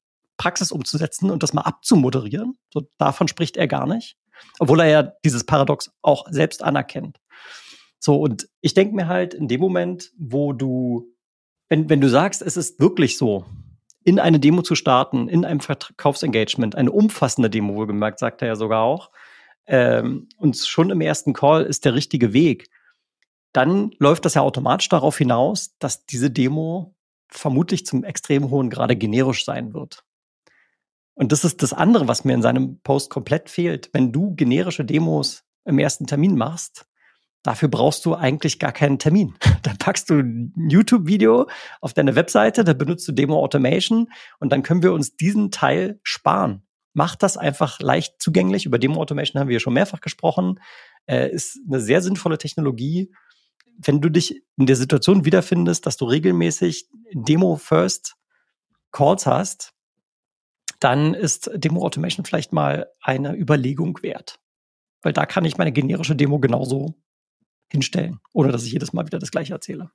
Praxis umzusetzen und das mal abzumoderieren. So, davon spricht er gar nicht. Obwohl er ja dieses Paradox auch selbst anerkennt. So, und ich denke mir halt, in dem Moment, wo du, wenn, wenn du sagst, es ist wirklich so, in eine Demo zu starten, in einem Verkaufsengagement, eine umfassende Demo, wohlgemerkt, sagt er ja sogar auch, ähm, und schon im ersten Call ist der richtige Weg, dann läuft das ja automatisch darauf hinaus, dass diese Demo vermutlich zum extrem hohen Grade generisch sein wird. Und das ist das andere, was mir in seinem Post komplett fehlt. Wenn du generische Demos im ersten Termin machst, dafür brauchst du eigentlich gar keinen Termin. (laughs) Dann packst du ein YouTube-Video auf deine Webseite, da benutzt du Demo Automation und dann können wir uns diesen Teil sparen. Mach das einfach leicht zugänglich. Über Demo Automation haben wir schon mehrfach gesprochen. Äh, ist eine sehr sinnvolle Technologie. Wenn du dich in der Situation wiederfindest, dass du regelmäßig Demo First Calls hast, dann ist Demo Automation vielleicht mal eine Überlegung wert. Weil da kann ich meine generische Demo genauso hinstellen, ohne dass ich jedes Mal wieder das gleiche erzähle.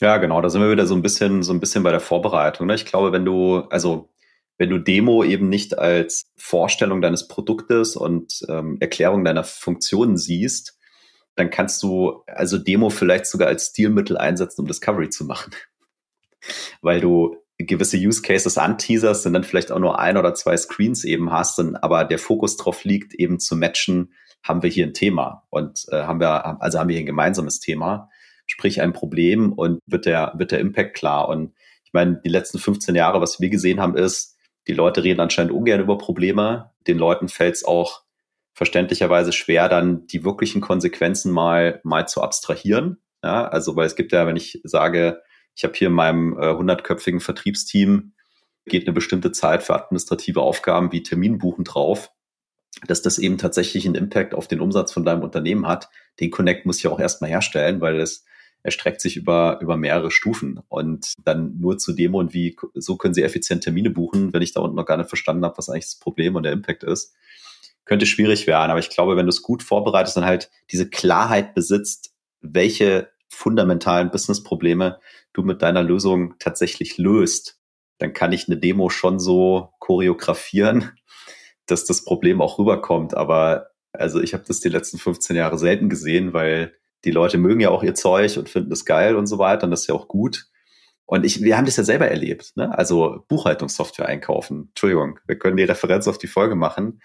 Ja, genau, da sind wir wieder so ein bisschen, so ein bisschen bei der Vorbereitung. Ne? Ich glaube, wenn du, also wenn du Demo eben nicht als Vorstellung deines Produktes und ähm, Erklärung deiner Funktionen siehst, dann kannst du also Demo vielleicht sogar als Stilmittel einsetzen, um Discovery zu machen. (laughs) Weil du gewisse Use Cases anteaserst und dann vielleicht auch nur ein oder zwei Screens eben hast, und, aber der Fokus drauf liegt, eben zu matchen, haben wir hier ein Thema und äh, haben wir, also haben wir hier ein gemeinsames Thema, sprich ein Problem und wird der, wird der Impact klar. Und ich meine, die letzten 15 Jahre, was wir gesehen haben, ist, die Leute reden anscheinend ungern über Probleme. Den Leuten fällt es auch verständlicherweise schwer, dann die wirklichen Konsequenzen mal, mal zu abstrahieren. Ja, also, weil es gibt ja, wenn ich sage, ich habe hier in meinem äh, hundertköpfigen äh, Vertriebsteam geht eine bestimmte Zeit für administrative Aufgaben wie Terminbuchen drauf, dass das eben tatsächlich einen Impact auf den Umsatz von deinem Unternehmen hat. Den Connect muss ich auch erstmal herstellen, weil das erstreckt sich über, über mehrere Stufen. Und dann nur zu Demo und wie, so können Sie effizient Termine buchen, wenn ich da unten noch gar nicht verstanden habe, was eigentlich das Problem und der Impact ist. Könnte schwierig werden, aber ich glaube, wenn du es gut vorbereitest und halt diese Klarheit besitzt, welche fundamentalen Business-Probleme du mit deiner Lösung tatsächlich löst, dann kann ich eine Demo schon so choreografieren, dass das Problem auch rüberkommt. Aber also ich habe das die letzten 15 Jahre selten gesehen, weil die Leute mögen ja auch ihr Zeug und finden es geil und so weiter und das ist ja auch gut. Und ich, wir haben das ja selber erlebt, ne? Also Buchhaltungssoftware einkaufen. Entschuldigung, wir können die Referenz auf die Folge machen.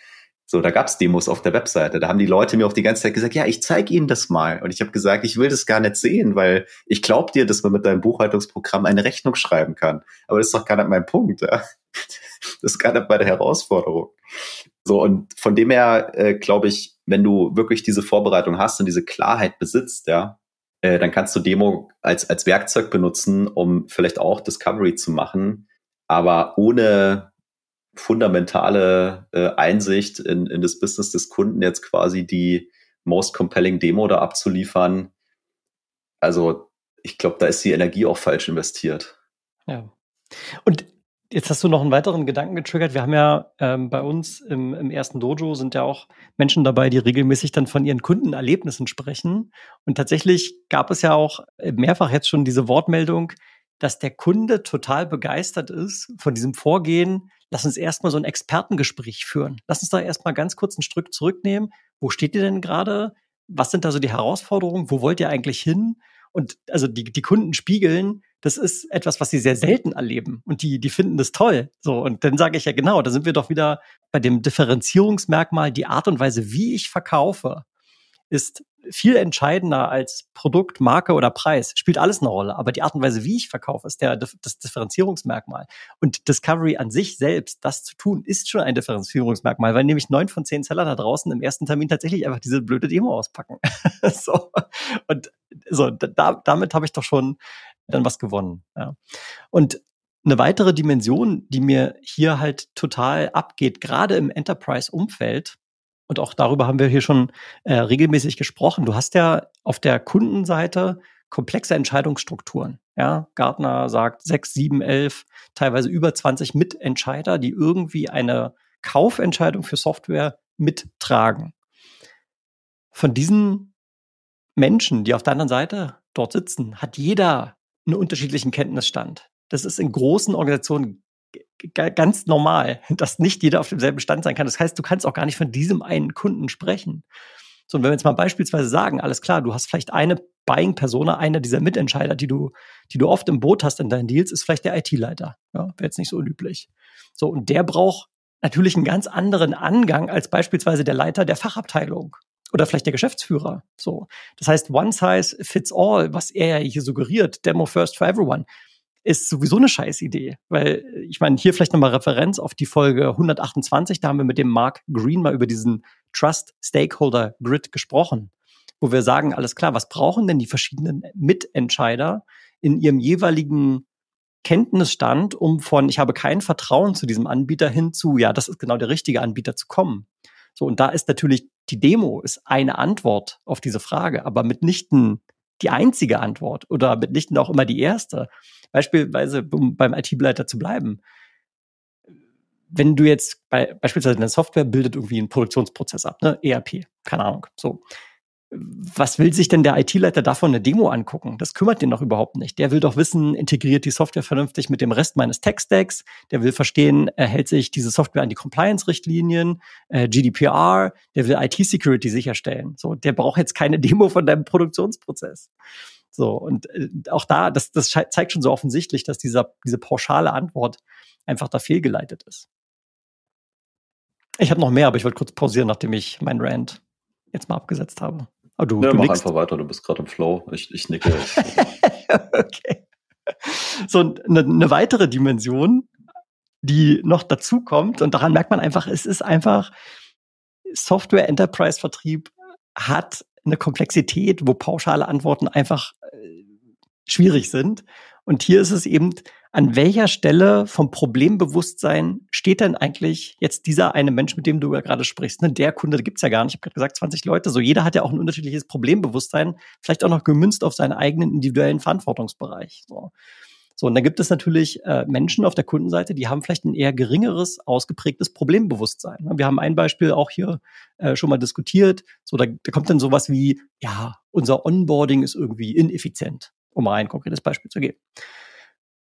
So, da gab's Demos auf der Webseite. Da haben die Leute mir auch die ganze Zeit gesagt, ja, ich zeige Ihnen das mal. Und ich habe gesagt, ich will das gar nicht sehen, weil ich glaube dir, dass man mit deinem Buchhaltungsprogramm eine Rechnung schreiben kann. Aber das ist doch gar nicht mein Punkt. Ja? (laughs) Das ist gar nicht meine Herausforderung. So, und von dem her äh, glaube ich, wenn du wirklich diese Vorbereitung hast und diese Klarheit besitzt, ja, äh, dann kannst du Demo als, als Werkzeug benutzen, um vielleicht auch Discovery zu machen, aber ohne fundamentale äh, Einsicht in, in das Business des Kunden jetzt quasi die most compelling Demo da abzuliefern. Also ich glaube, da ist die Energie auch falsch investiert. Ja. Und jetzt hast du noch einen weiteren Gedanken getriggert. Wir haben ja ähm, bei uns im, im ersten Dojo sind ja auch Menschen dabei, die regelmäßig dann von ihren Kundenerlebnissen sprechen. Und tatsächlich gab es ja auch mehrfach jetzt schon diese Wortmeldung, dass der Kunde total begeistert ist von diesem Vorgehen, lass uns erstmal so ein Expertengespräch führen. Lass uns da erstmal ganz kurz ein Stück zurücknehmen. Wo steht ihr denn gerade? was sind da so die Herausforderungen, wo wollt ihr eigentlich hin? Und also die, die Kunden spiegeln, das ist etwas, was sie sehr selten erleben und die, die finden das toll. So, und dann sage ich ja genau, da sind wir doch wieder bei dem Differenzierungsmerkmal, die Art und Weise, wie ich verkaufe, ist viel entscheidender als Produkt, Marke oder Preis. Spielt alles eine Rolle, aber die Art und Weise, wie ich verkaufe, ist der, das Differenzierungsmerkmal. Und Discovery an sich selbst, das zu tun, ist schon ein Differenzierungsmerkmal, weil nämlich neun von zehn Seller da draußen im ersten Termin tatsächlich einfach diese blöde Demo auspacken. (laughs) so. Und so, da, damit habe ich doch schon dann was gewonnen. Ja. Und eine weitere Dimension, die mir hier halt total abgeht, gerade im Enterprise-Umfeld, und auch darüber haben wir hier schon äh, regelmäßig gesprochen. Du hast ja auf der Kundenseite komplexe Entscheidungsstrukturen. Ja, Gartner sagt sechs, sieben, elf, teilweise über 20 Mitentscheider, die irgendwie eine Kaufentscheidung für Software mittragen. Von diesen Menschen, die auf der anderen Seite dort sitzen, hat jeder einen unterschiedlichen Kenntnisstand. Das ist in großen Organisationen ganz normal, (laughs) dass nicht jeder auf demselben Stand sein kann. Das heißt, du kannst auch gar nicht von diesem einen Kunden sprechen. So, und wenn wir jetzt mal beispielsweise sagen, alles klar, du hast vielleicht eine Buying-Persona, einer dieser Mitentscheider, die du, die du oft im Boot hast in deinen Deals, ist vielleicht der IT-Leiter. Ja, wäre jetzt nicht so unüblich. So, und der braucht natürlich einen ganz anderen Angang als beispielsweise der Leiter der Fachabteilung oder vielleicht der Geschäftsführer. So, das heißt, one size fits all, was er hier suggeriert, Demo first for everyone ist sowieso eine Scheißidee. Weil, ich meine, hier vielleicht nochmal Referenz auf die Folge 128, da haben wir mit dem Mark Green mal über diesen Trust Stakeholder Grid gesprochen, wo wir sagen, alles klar, was brauchen denn die verschiedenen Mitentscheider in ihrem jeweiligen Kenntnisstand, um von ich habe kein Vertrauen zu diesem Anbieter hin zu, ja, das ist genau der richtige Anbieter zu kommen. So, und da ist natürlich die Demo ist eine Antwort auf diese Frage, aber mitnichten die einzige Antwort oder mitnichten auch immer die erste. Beispielsweise, um beim IT-Leiter zu bleiben. Wenn du jetzt bei, beispielsweise eine Software bildet irgendwie einen Produktionsprozess ab, ne? ERP, keine Ahnung, so was will sich denn der IT-Leiter davon eine Demo angucken? Das kümmert den doch überhaupt nicht. Der will doch wissen, integriert die Software vernünftig mit dem Rest meines Tech-Stacks. Der will verstehen, hält sich diese Software an die Compliance-Richtlinien, äh, GDPR. Der will IT-Security sicherstellen. So, der braucht jetzt keine Demo von deinem Produktionsprozess. So, und äh, auch da, das, das zeigt schon so offensichtlich, dass dieser, diese pauschale Antwort einfach da fehlgeleitet ist. Ich habe noch mehr, aber ich wollte kurz pausieren, nachdem ich meinen Rant jetzt mal abgesetzt habe. Aber du, ja, du mach nickst. einfach weiter, du bist gerade im Flow. Ich, ich nicke. (laughs) okay. So, eine, eine weitere Dimension, die noch dazu kommt, und daran merkt man einfach, es ist einfach, Software Enterprise Vertrieb hat eine Komplexität, wo pauschale Antworten einfach schwierig sind. Und hier ist es eben, an welcher Stelle vom Problembewusstsein steht denn eigentlich jetzt dieser eine Mensch, mit dem du ja gerade sprichst? Ne? Der Kunde gibt's ja gar nicht. Ich habe gerade gesagt, 20 Leute. So jeder hat ja auch ein unterschiedliches Problembewusstsein, vielleicht auch noch gemünzt auf seinen eigenen individuellen Verantwortungsbereich. So. So, und dann gibt es natürlich äh, Menschen auf der Kundenseite, die haben vielleicht ein eher geringeres, ausgeprägtes Problembewusstsein. Ne? Wir haben ein Beispiel auch hier äh, schon mal diskutiert. So, da, da kommt dann sowas wie, ja, unser Onboarding ist irgendwie ineffizient, um mal ein konkretes Beispiel zu geben.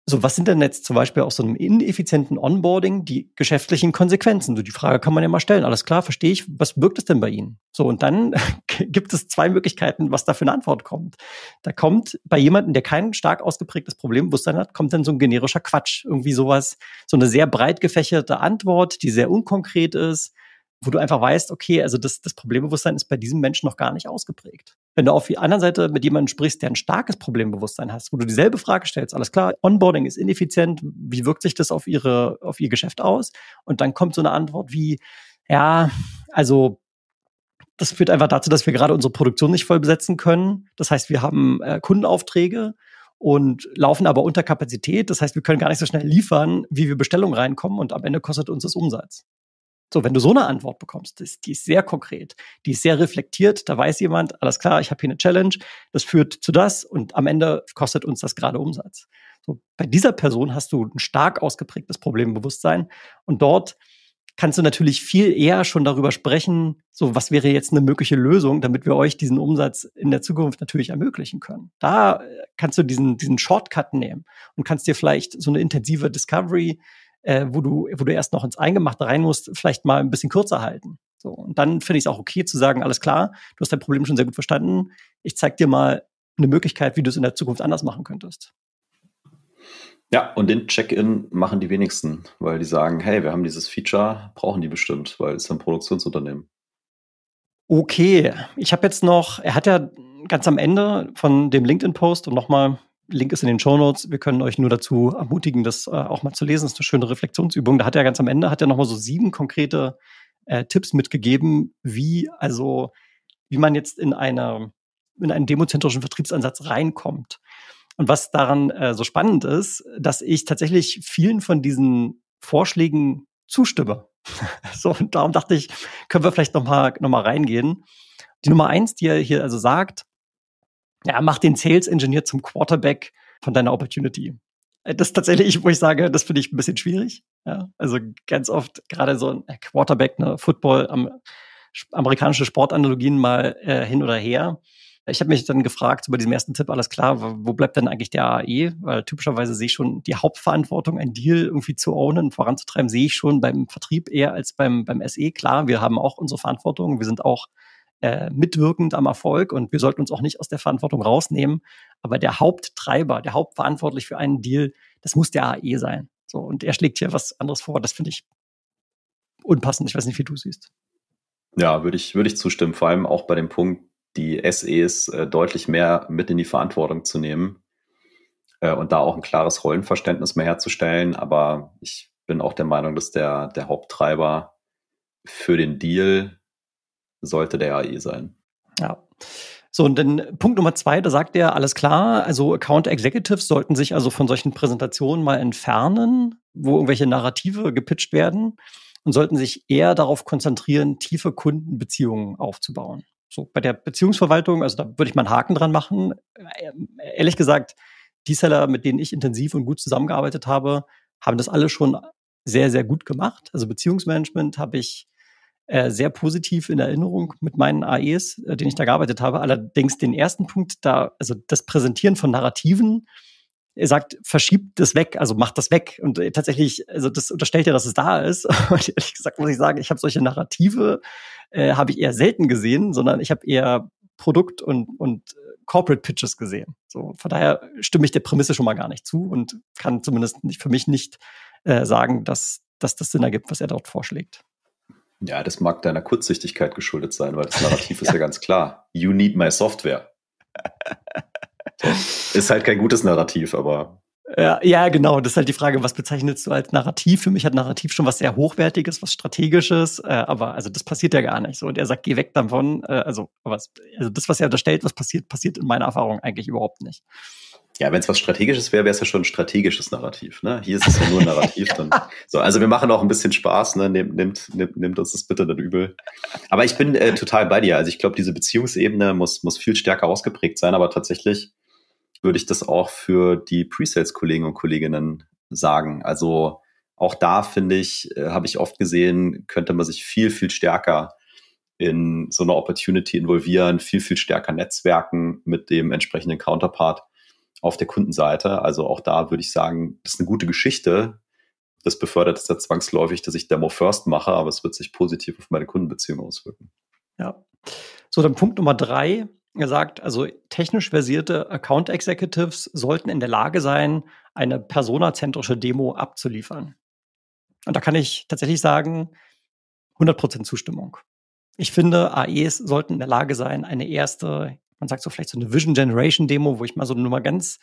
So, was sind denn jetzt zum Beispiel aus so einem ineffizienten Onboarding die geschäftlichen Konsequenzen? So, die Frage kann man ja mal stellen. Alles klar, verstehe ich. Was wirkt es denn bei Ihnen? So, und dann (laughs) gibt es zwei Möglichkeiten, was da für eine Antwort kommt. Da kommt bei jemandem, der kein stark ausgeprägtes Problembewusstsein hat, kommt dann so ein generischer Quatsch. Irgendwie sowas, so eine sehr breit gefächerte Antwort, die sehr unkonkret ist, wo du einfach weißt, okay, also das, das Problembewusstsein ist bei diesem Menschen noch gar nicht ausgeprägt. Wenn du auf der anderen Seite mit jemandem sprichst, der ein starkes Problembewusstsein hast, wo du dieselbe Frage stellst, alles klar, Onboarding ist ineffizient, wie wirkt sich das auf ihre, auf ihr Geschäft aus? Und dann kommt so eine Antwort wie, ja, also das führt einfach dazu, dass wir gerade unsere Produktion nicht voll besetzen können. Das heißt, wir haben äh, Kundenaufträge und laufen aber unter Kapazität. Das heißt, wir können gar nicht so schnell liefern, wie wir Bestellungen reinkommen und am Ende kostet uns das Umsatz. So, wenn du so eine Antwort bekommst, das, die ist sehr konkret, die ist sehr reflektiert, da weiß jemand, alles klar, ich habe hier eine Challenge, das führt zu das und am Ende kostet uns das gerade Umsatz. So, bei dieser Person hast du ein stark ausgeprägtes Problembewusstsein und dort kannst du natürlich viel eher schon darüber sprechen, so was wäre jetzt eine mögliche Lösung, damit wir euch diesen Umsatz in der Zukunft natürlich ermöglichen können. Da äh, kannst du diesen, diesen Shortcut nehmen und kannst dir vielleicht so eine intensive Discovery äh, wo du, wo du erst noch ins Eingemachte rein musst, vielleicht mal ein bisschen kürzer halten. So, und dann finde ich es auch okay zu sagen, alles klar, du hast dein Problem schon sehr gut verstanden. Ich zeig dir mal eine Möglichkeit, wie du es in der Zukunft anders machen könntest. Ja, und den Check-in machen die wenigsten, weil die sagen, hey, wir haben dieses Feature, brauchen die bestimmt, weil es ist ein Produktionsunternehmen. Okay, ich habe jetzt noch, er hat ja ganz am Ende von dem LinkedIn-Post und nochmal, Link ist in den Show Notes. Wir können euch nur dazu ermutigen, das äh, auch mal zu lesen. Das ist eine schöne Reflexionsübung. Da hat er ganz am Ende, hat er nochmal so sieben konkrete äh, Tipps mitgegeben, wie, also, wie man jetzt in einer, in einen demozentrischen Vertriebsansatz reinkommt. Und was daran äh, so spannend ist, dass ich tatsächlich vielen von diesen Vorschlägen zustimme. (laughs) so, und darum dachte ich, können wir vielleicht nochmal noch mal reingehen. Die Nummer eins, die er hier also sagt, ja, mach den Sales Engineer zum Quarterback von deiner Opportunity. Äh, das ist tatsächlich, wo ich sage, das finde ich ein bisschen schwierig. Ja, also ganz oft gerade so ein Quarterback, ne, Football, am, amerikanische Sportanalogien mal äh, hin oder her. Ich habe mich dann gefragt, bei diesem ersten Tipp, alles klar, wo bleibt denn eigentlich der AE? Weil typischerweise sehe ich schon die Hauptverantwortung, ein Deal irgendwie zu ownen, voranzutreiben, sehe ich schon beim Vertrieb eher als beim, beim SE. Klar, wir haben auch unsere Verantwortung, wir sind auch äh, mitwirkend am Erfolg und wir sollten uns auch nicht aus der Verantwortung rausnehmen. Aber der Haupttreiber, der Hauptverantwortlich für einen Deal, das muss der AE sein. So, und er schlägt hier was anderes vor. Das finde ich unpassend. Ich weiß nicht, wie du siehst. Ja, würde ich, würde ich zustimmen. Vor allem auch bei dem Punkt, die SEs äh, deutlich mehr mit in die Verantwortung zu nehmen äh, und da auch ein klares Rollenverständnis mehr herzustellen. Aber ich bin auch der Meinung, dass der, der Haupttreiber für den Deal sollte der AE sein. Ja. So, und dann Punkt Nummer zwei, da sagt er, alles klar, also Account Executives sollten sich also von solchen Präsentationen mal entfernen, wo irgendwelche Narrative gepitcht werden und sollten sich eher darauf konzentrieren, tiefe Kundenbeziehungen aufzubauen. So, bei der Beziehungsverwaltung, also da würde ich mal einen Haken dran machen. Äh, ehrlich gesagt, die Seller, mit denen ich intensiv und gut zusammengearbeitet habe, haben das alle schon sehr, sehr gut gemacht. Also Beziehungsmanagement habe ich äh, sehr positiv in Erinnerung mit meinen AEs, äh, denen ich da gearbeitet habe. Allerdings den ersten Punkt da, also das Präsentieren von Narrativen, er sagt, verschiebt das weg, also macht das weg. Und äh, tatsächlich, also das unterstellt ja, dass es da ist. (laughs) Und ehrlich gesagt muss ich sagen, ich habe solche Narrative, äh, habe ich eher selten gesehen, sondern ich habe eher Produkt- und, und äh, Corporate Pitches gesehen. So, von daher stimme ich der Prämisse schon mal gar nicht zu und kann zumindest nicht, für mich nicht äh, sagen, dass, dass das Sinn ergibt, was er dort vorschlägt. Ja, das mag deiner Kurzsichtigkeit geschuldet sein, weil das Narrativ (laughs) ist ja ganz klar. You need my software. So. Ist halt kein gutes Narrativ, aber. Ja, ja, genau. Das ist halt die Frage, was bezeichnest du als Narrativ? Für mich hat Narrativ schon was sehr Hochwertiges, was Strategisches, äh, aber also das passiert ja gar nicht so. Und er sagt, geh weg davon. Äh, also, was, also das, was er unterstellt, was passiert, passiert in meiner Erfahrung eigentlich überhaupt nicht. Ja, wenn es was Strategisches wäre, wäre es ja schon ein strategisches Narrativ. Ne? Hier ist es ja nur ein Narrativ. (laughs) Dann. So, also wir machen auch ein bisschen Spaß, ne? Nehmt, nimmt, nimmt, nimmt uns das bitte dann übel. Aber ich bin äh, total bei dir. Also ich glaube, diese Beziehungsebene muss, muss viel stärker ausgeprägt sein, aber tatsächlich würde ich das auch für die Pre-Sales-Kollegen und Kolleginnen sagen. Also auch da finde ich, äh, habe ich oft gesehen, könnte man sich viel, viel stärker in so eine Opportunity involvieren, viel, viel stärker netzwerken mit dem entsprechenden Counterpart auf der Kundenseite. Also auch da würde ich sagen, das ist eine gute Geschichte. Das befördert es ja zwangsläufig, dass ich Demo First mache, aber es wird sich positiv auf meine Kundenbeziehung auswirken. Ja. So, dann Punkt Nummer drei. Er sagt, also technisch versierte Account Executives sollten in der Lage sein, eine personazentrische Demo abzuliefern. Und da kann ich tatsächlich sagen, 100% Zustimmung. Ich finde, AEs sollten in der Lage sein, eine erste man sagt so vielleicht so eine Vision Generation Demo, wo ich mal so nur mal ganz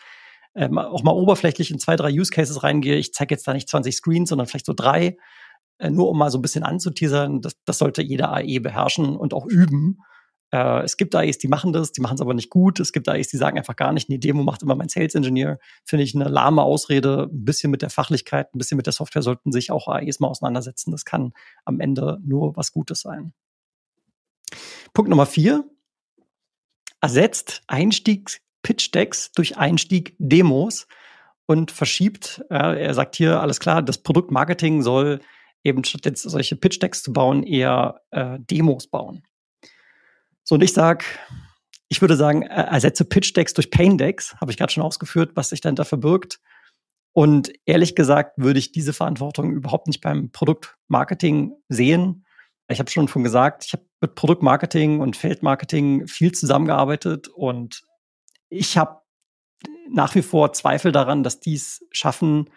ähm, auch mal oberflächlich in zwei, drei Use Cases reingehe. Ich zeige jetzt da nicht 20 Screens, sondern vielleicht so drei, äh, nur um mal so ein bisschen anzuteasern. Das, das sollte jeder AE beherrschen und auch üben. Äh, es gibt AEs, die machen das, die machen es aber nicht gut. Es gibt AEs, die sagen einfach gar nicht, die Demo macht immer mein Sales Engineer. Finde ich eine lahme Ausrede. Ein bisschen mit der Fachlichkeit, ein bisschen mit der Software sollten sich auch AEs mal auseinandersetzen. Das kann am Ende nur was Gutes sein. Punkt Nummer vier ersetzt Einstieg-Pitch-Decks durch Einstieg-Demos und verschiebt, äh, er sagt hier, alles klar, das Produktmarketing soll eben statt jetzt solche Pitch-Decks zu bauen, eher äh, Demos bauen. So, und ich sag, ich würde sagen, ersetze Pitch-Decks durch Pain-Decks, habe ich gerade schon ausgeführt, was sich dahinter verbirgt. Und ehrlich gesagt würde ich diese Verantwortung überhaupt nicht beim Produktmarketing sehen. Ich habe schon von gesagt, ich habe mit Produktmarketing und Feldmarketing viel zusammengearbeitet und ich habe nach wie vor Zweifel daran, dass dies schaffen,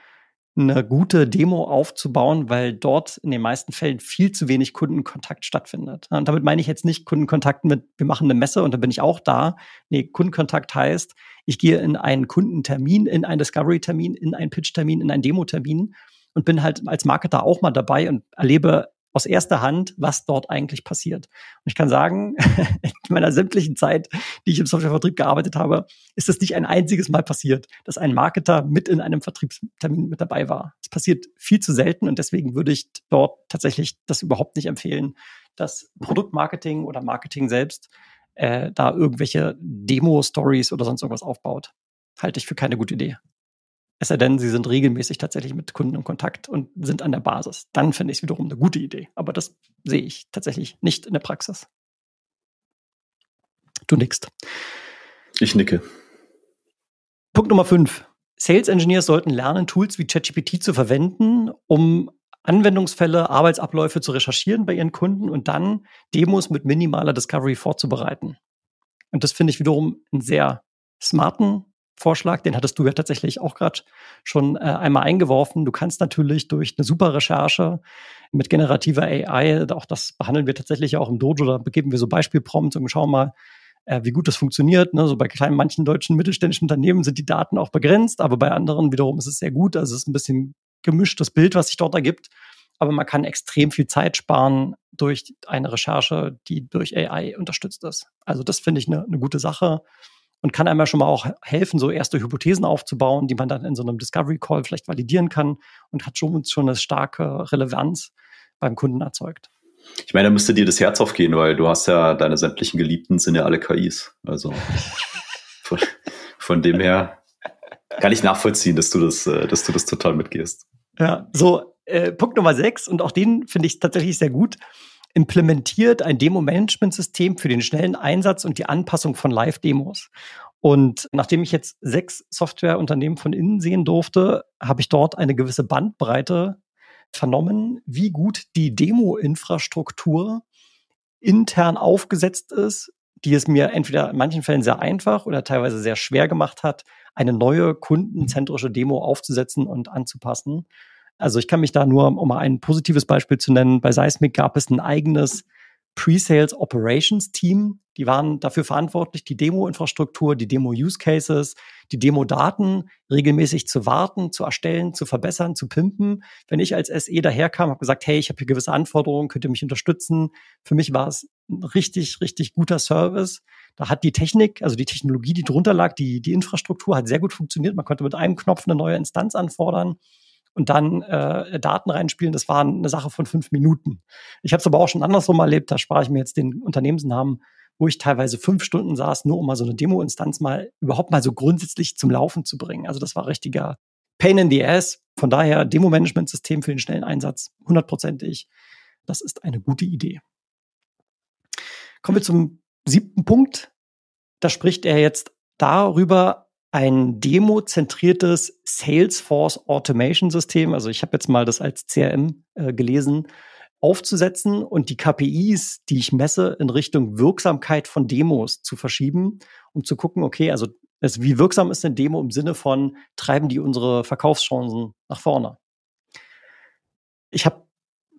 eine gute Demo aufzubauen, weil dort in den meisten Fällen viel zu wenig Kundenkontakt stattfindet. Und damit meine ich jetzt nicht Kundenkontakt mit, wir machen eine Messe und dann bin ich auch da. Nee, Kundenkontakt heißt, ich gehe in einen Kundentermin, in einen Discovery-Termin, in einen Pitch-Termin, in einen Demo-Termin und bin halt als Marketer auch mal dabei und erlebe aus erster Hand, was dort eigentlich passiert. Und ich kann sagen, (laughs) in meiner sämtlichen Zeit, die ich im Softwarevertrieb gearbeitet habe, ist es nicht ein einziges Mal passiert, dass ein Marketer mit in einem Vertriebstermin mit dabei war. Es passiert viel zu selten und deswegen würde ich dort tatsächlich das überhaupt nicht empfehlen, dass Produktmarketing oder Marketing selbst äh, da irgendwelche Demo-Stories oder sonst irgendwas aufbaut. Halte ich für keine gute Idee. Es sei denn, sie sind regelmäßig tatsächlich mit Kunden in Kontakt und sind an der Basis. Dann finde ich es wiederum eine gute Idee. Aber das sehe ich tatsächlich nicht in der Praxis. Du nickst. Ich nicke. Punkt Nummer fünf. Sales Engineers sollten lernen, Tools wie ChatGPT zu verwenden, um Anwendungsfälle, Arbeitsabläufe zu recherchieren bei ihren Kunden und dann Demos mit minimaler Discovery vorzubereiten. Und das finde ich wiederum einen sehr smarten Vorschlag, den hattest du ja tatsächlich auch gerade schon äh, einmal eingeworfen. Du kannst natürlich durch eine super Recherche mit generativer AI, auch das behandeln wir tatsächlich auch im Dojo, da begeben wir so Beispielprompts und schauen mal, äh, wie gut das funktioniert. Ne? So bei kleinen, manchen deutschen mittelständischen Unternehmen sind die Daten auch begrenzt, aber bei anderen wiederum ist es sehr gut. Also es ist ein bisschen gemischtes Bild, was sich dort ergibt. Aber man kann extrem viel Zeit sparen durch eine Recherche, die durch AI unterstützt ist. Also das finde ich eine, eine gute Sache und kann einem ja schon mal auch helfen, so erste Hypothesen aufzubauen, die man dann in so einem Discovery Call vielleicht validieren kann und hat schon, schon eine starke Relevanz beim Kunden erzeugt. Ich meine, da müsste dir das Herz aufgehen, weil du hast ja deine sämtlichen Geliebten sind ja alle KIs. Also von, von dem her kann ich nachvollziehen, dass du das, äh, dass du das total mitgehst. Ja, so äh, Punkt Nummer sechs und auch den finde ich tatsächlich sehr gut implementiert ein Demo-Management-System für den schnellen Einsatz und die Anpassung von Live-Demos. Und nachdem ich jetzt sechs Softwareunternehmen von innen sehen durfte, habe ich dort eine gewisse Bandbreite vernommen, wie gut die Demo-Infrastruktur intern aufgesetzt ist, die es mir entweder in manchen Fällen sehr einfach oder teilweise sehr schwer gemacht hat, eine neue kundenzentrische Demo aufzusetzen und anzupassen. Also ich kann mich da nur, um mal ein positives Beispiel zu nennen, bei Seismic gab es ein eigenes Pre-Sales Operations Team. Die waren dafür verantwortlich, die Demo-Infrastruktur, die Demo-Use-Cases, die Demo-Daten regelmäßig zu warten, zu erstellen, zu verbessern, zu pimpen. Wenn ich als SE daherkam, habe gesagt, hey, ich habe hier gewisse Anforderungen, könnt ihr mich unterstützen? Für mich war es ein richtig, richtig guter Service. Da hat die Technik, also die Technologie, die drunter lag, die, die Infrastruktur hat sehr gut funktioniert. Man konnte mit einem Knopf eine neue Instanz anfordern und dann äh, Daten reinspielen, das war eine Sache von fünf Minuten. Ich habe es aber auch schon andersrum erlebt, da spare ich mir jetzt den Unternehmensnamen, wo ich teilweise fünf Stunden saß, nur um mal so eine Demo-Instanz mal überhaupt mal so grundsätzlich zum Laufen zu bringen. Also das war richtiger Pain in the Ass. Von daher Demo-Management-System für den schnellen Einsatz, hundertprozentig. Das ist eine gute Idee. Kommen wir zum siebten Punkt. Da spricht er jetzt darüber, ein demozentriertes Salesforce Automation System, also ich habe jetzt mal das als CRM äh, gelesen, aufzusetzen und die KPIs, die ich messe, in Richtung Wirksamkeit von Demos zu verschieben, um zu gucken, okay, also, also wie wirksam ist denn Demo im Sinne von, treiben die unsere Verkaufschancen nach vorne? Ich habe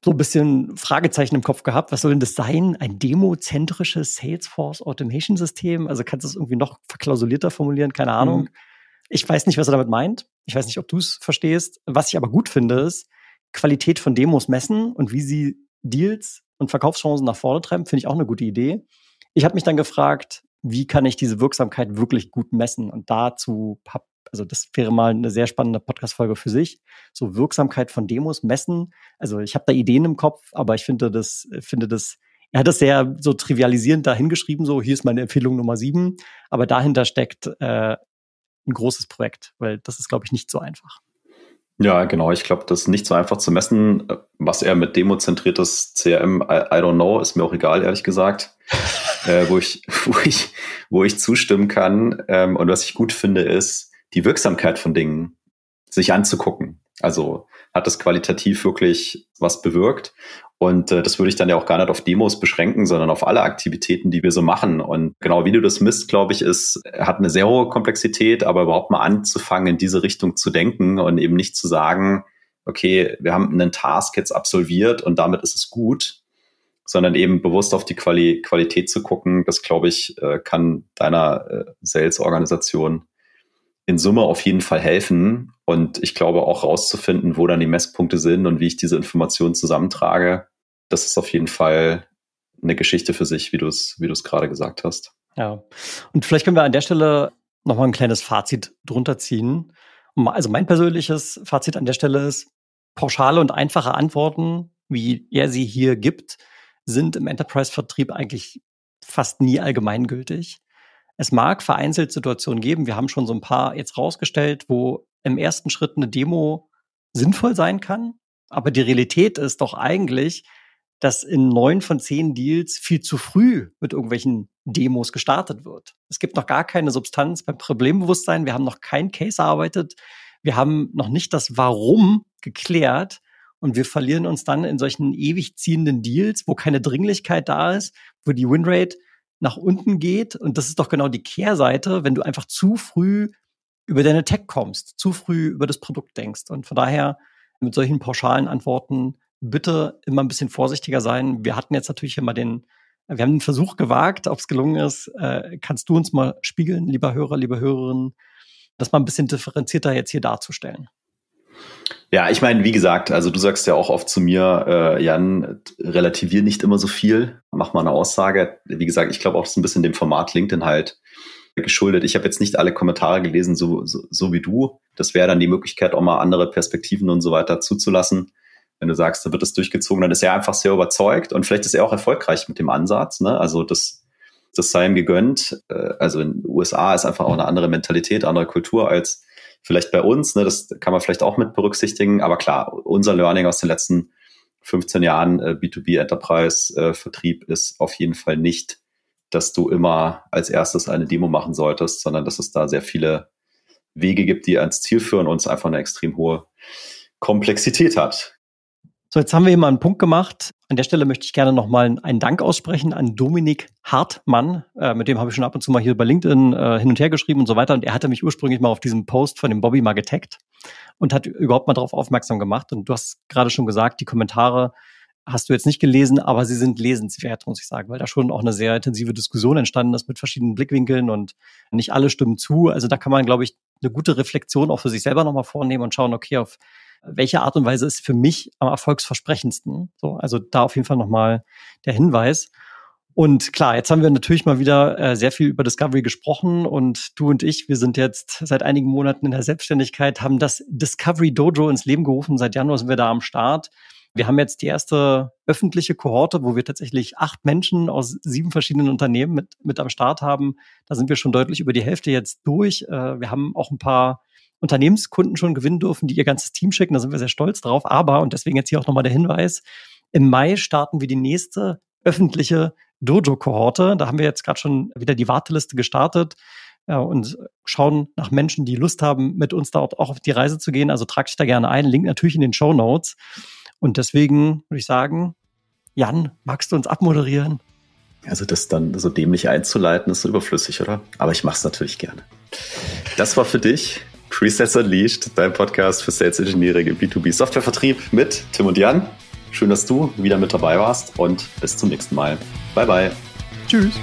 so ein bisschen Fragezeichen im Kopf gehabt. Was soll denn das sein? Ein demozentrisches Salesforce Automation System? Also kannst du es irgendwie noch verklausulierter formulieren? Keine Ahnung. Mhm. Ich weiß nicht, was er damit meint. Ich weiß nicht, ob du es verstehst. Was ich aber gut finde, ist Qualität von Demos messen und wie sie Deals und Verkaufschancen nach vorne treiben, finde ich auch eine gute Idee. Ich habe mich dann gefragt, wie kann ich diese Wirksamkeit wirklich gut messen? Und dazu habe also das wäre mal eine sehr spannende Podcast-Folge für sich. So Wirksamkeit von Demos messen. Also ich habe da Ideen im Kopf, aber ich finde das, finde das, er hat das sehr so trivialisierend dahingeschrieben, so hier ist meine Empfehlung Nummer sieben, aber dahinter steckt äh, ein großes Projekt, weil das ist, glaube ich, nicht so einfach. Ja, genau. Ich glaube, das ist nicht so einfach zu messen. Was er mit demozentriertes CRM, I, I don't know, ist mir auch egal, ehrlich gesagt. (laughs) äh, wo, ich, wo, ich, wo ich zustimmen kann. Ähm, und was ich gut finde, ist, die Wirksamkeit von Dingen sich anzugucken. Also hat es qualitativ wirklich was bewirkt. Und äh, das würde ich dann ja auch gar nicht auf Demos beschränken, sondern auf alle Aktivitäten, die wir so machen. Und genau wie du das misst, glaube ich, ist, hat eine sehr hohe Komplexität, aber überhaupt mal anzufangen, in diese Richtung zu denken und eben nicht zu sagen, okay, wir haben einen Task jetzt absolviert und damit ist es gut, sondern eben bewusst auf die Quali Qualität zu gucken, das glaube ich, äh, kann deiner äh, Sales-Organisation in Summe auf jeden Fall helfen. Und ich glaube auch rauszufinden, wo dann die Messpunkte sind und wie ich diese Informationen zusammentrage. Das ist auf jeden Fall eine Geschichte für sich, wie du es, wie gerade gesagt hast. Ja. Und vielleicht können wir an der Stelle nochmal ein kleines Fazit drunter ziehen. Also mein persönliches Fazit an der Stelle ist, pauschale und einfache Antworten, wie er sie hier gibt, sind im Enterprise-Vertrieb eigentlich fast nie allgemeingültig. Es mag vereinzelt Situationen geben, wir haben schon so ein paar jetzt rausgestellt, wo im ersten Schritt eine Demo sinnvoll sein kann. Aber die Realität ist doch eigentlich, dass in neun von zehn Deals viel zu früh mit irgendwelchen Demos gestartet wird. Es gibt noch gar keine Substanz beim Problembewusstsein. Wir haben noch kein Case erarbeitet. Wir haben noch nicht das Warum geklärt. Und wir verlieren uns dann in solchen ewig ziehenden Deals, wo keine Dringlichkeit da ist, wo die Winrate nach unten geht. Und das ist doch genau die Kehrseite, wenn du einfach zu früh über deine Tech kommst, zu früh über das Produkt denkst. Und von daher mit solchen pauschalen Antworten bitte immer ein bisschen vorsichtiger sein. Wir hatten jetzt natürlich immer den, wir haben den Versuch gewagt, ob es gelungen ist. Äh, kannst du uns mal spiegeln, lieber Hörer, liebe Hörerinnen, das mal ein bisschen differenzierter jetzt hier darzustellen? Ja, ich meine, wie gesagt, also du sagst ja auch oft zu mir, äh, Jan, relativier nicht immer so viel, mach mal eine Aussage. Wie gesagt, ich glaube auch, das ist ein bisschen dem Format LinkedIn halt geschuldet. Ich habe jetzt nicht alle Kommentare gelesen, so, so, so wie du. Das wäre dann die Möglichkeit, auch mal andere Perspektiven und so weiter zuzulassen. Wenn du sagst, da wird es durchgezogen, dann ist er einfach sehr überzeugt und vielleicht ist er auch erfolgreich mit dem Ansatz. Ne? Also das, das sei ihm gegönnt. Äh, also in den USA ist einfach auch eine andere Mentalität, andere Kultur als vielleicht bei uns. Ne? Das kann man vielleicht auch mit berücksichtigen. Aber klar, unser Learning aus den letzten 15 Jahren äh, B2B Enterprise äh, Vertrieb ist auf jeden Fall nicht dass du immer als erstes eine Demo machen solltest, sondern dass es da sehr viele Wege gibt, die ans Ziel führen und es einfach eine extrem hohe Komplexität hat. So, jetzt haben wir hier mal einen Punkt gemacht. An der Stelle möchte ich gerne nochmal einen Dank aussprechen an Dominik Hartmann. Äh, mit dem habe ich schon ab und zu mal hier bei LinkedIn äh, hin und her geschrieben und so weiter. Und er hatte mich ursprünglich mal auf diesem Post von dem Bobby mal getaggt und hat überhaupt mal darauf aufmerksam gemacht. Und du hast gerade schon gesagt, die Kommentare hast du jetzt nicht gelesen, aber sie sind lesenswert, muss ich sagen, weil da schon auch eine sehr intensive Diskussion entstanden ist mit verschiedenen Blickwinkeln und nicht alle stimmen zu. Also da kann man, glaube ich, eine gute Reflexion auch für sich selber nochmal vornehmen und schauen, okay, auf welche Art und Weise ist für mich am erfolgsversprechendsten. So, also da auf jeden Fall nochmal der Hinweis. Und klar, jetzt haben wir natürlich mal wieder äh, sehr viel über Discovery gesprochen und du und ich, wir sind jetzt seit einigen Monaten in der Selbstständigkeit, haben das Discovery Dojo ins Leben gerufen. Seit Januar sind wir da am Start. Wir haben jetzt die erste öffentliche Kohorte, wo wir tatsächlich acht Menschen aus sieben verschiedenen Unternehmen mit, mit am Start haben. Da sind wir schon deutlich über die Hälfte jetzt durch. Äh, wir haben auch ein paar Unternehmenskunden schon gewinnen dürfen, die ihr ganzes Team schicken. Da sind wir sehr stolz drauf. Aber, und deswegen jetzt hier auch nochmal der Hinweis, im Mai starten wir die nächste öffentliche Dojo-Kohorte. Da haben wir jetzt gerade schon wieder die Warteliste gestartet ja, und schauen nach Menschen, die Lust haben, mit uns da auch auf die Reise zu gehen. Also trag dich da gerne ein. Link natürlich in den Show Notes. Und deswegen würde ich sagen, Jan, magst du uns abmoderieren? Also das dann so dämlich einzuleiten, ist so überflüssig, oder? Aber ich mache es natürlich gerne. Das war für dich Presets Unleashed, dein Podcast für Sales Engineering im B2B Softwarevertrieb mit Tim und Jan. Schön, dass du wieder mit dabei warst und bis zum nächsten Mal. Bye bye. Tschüss.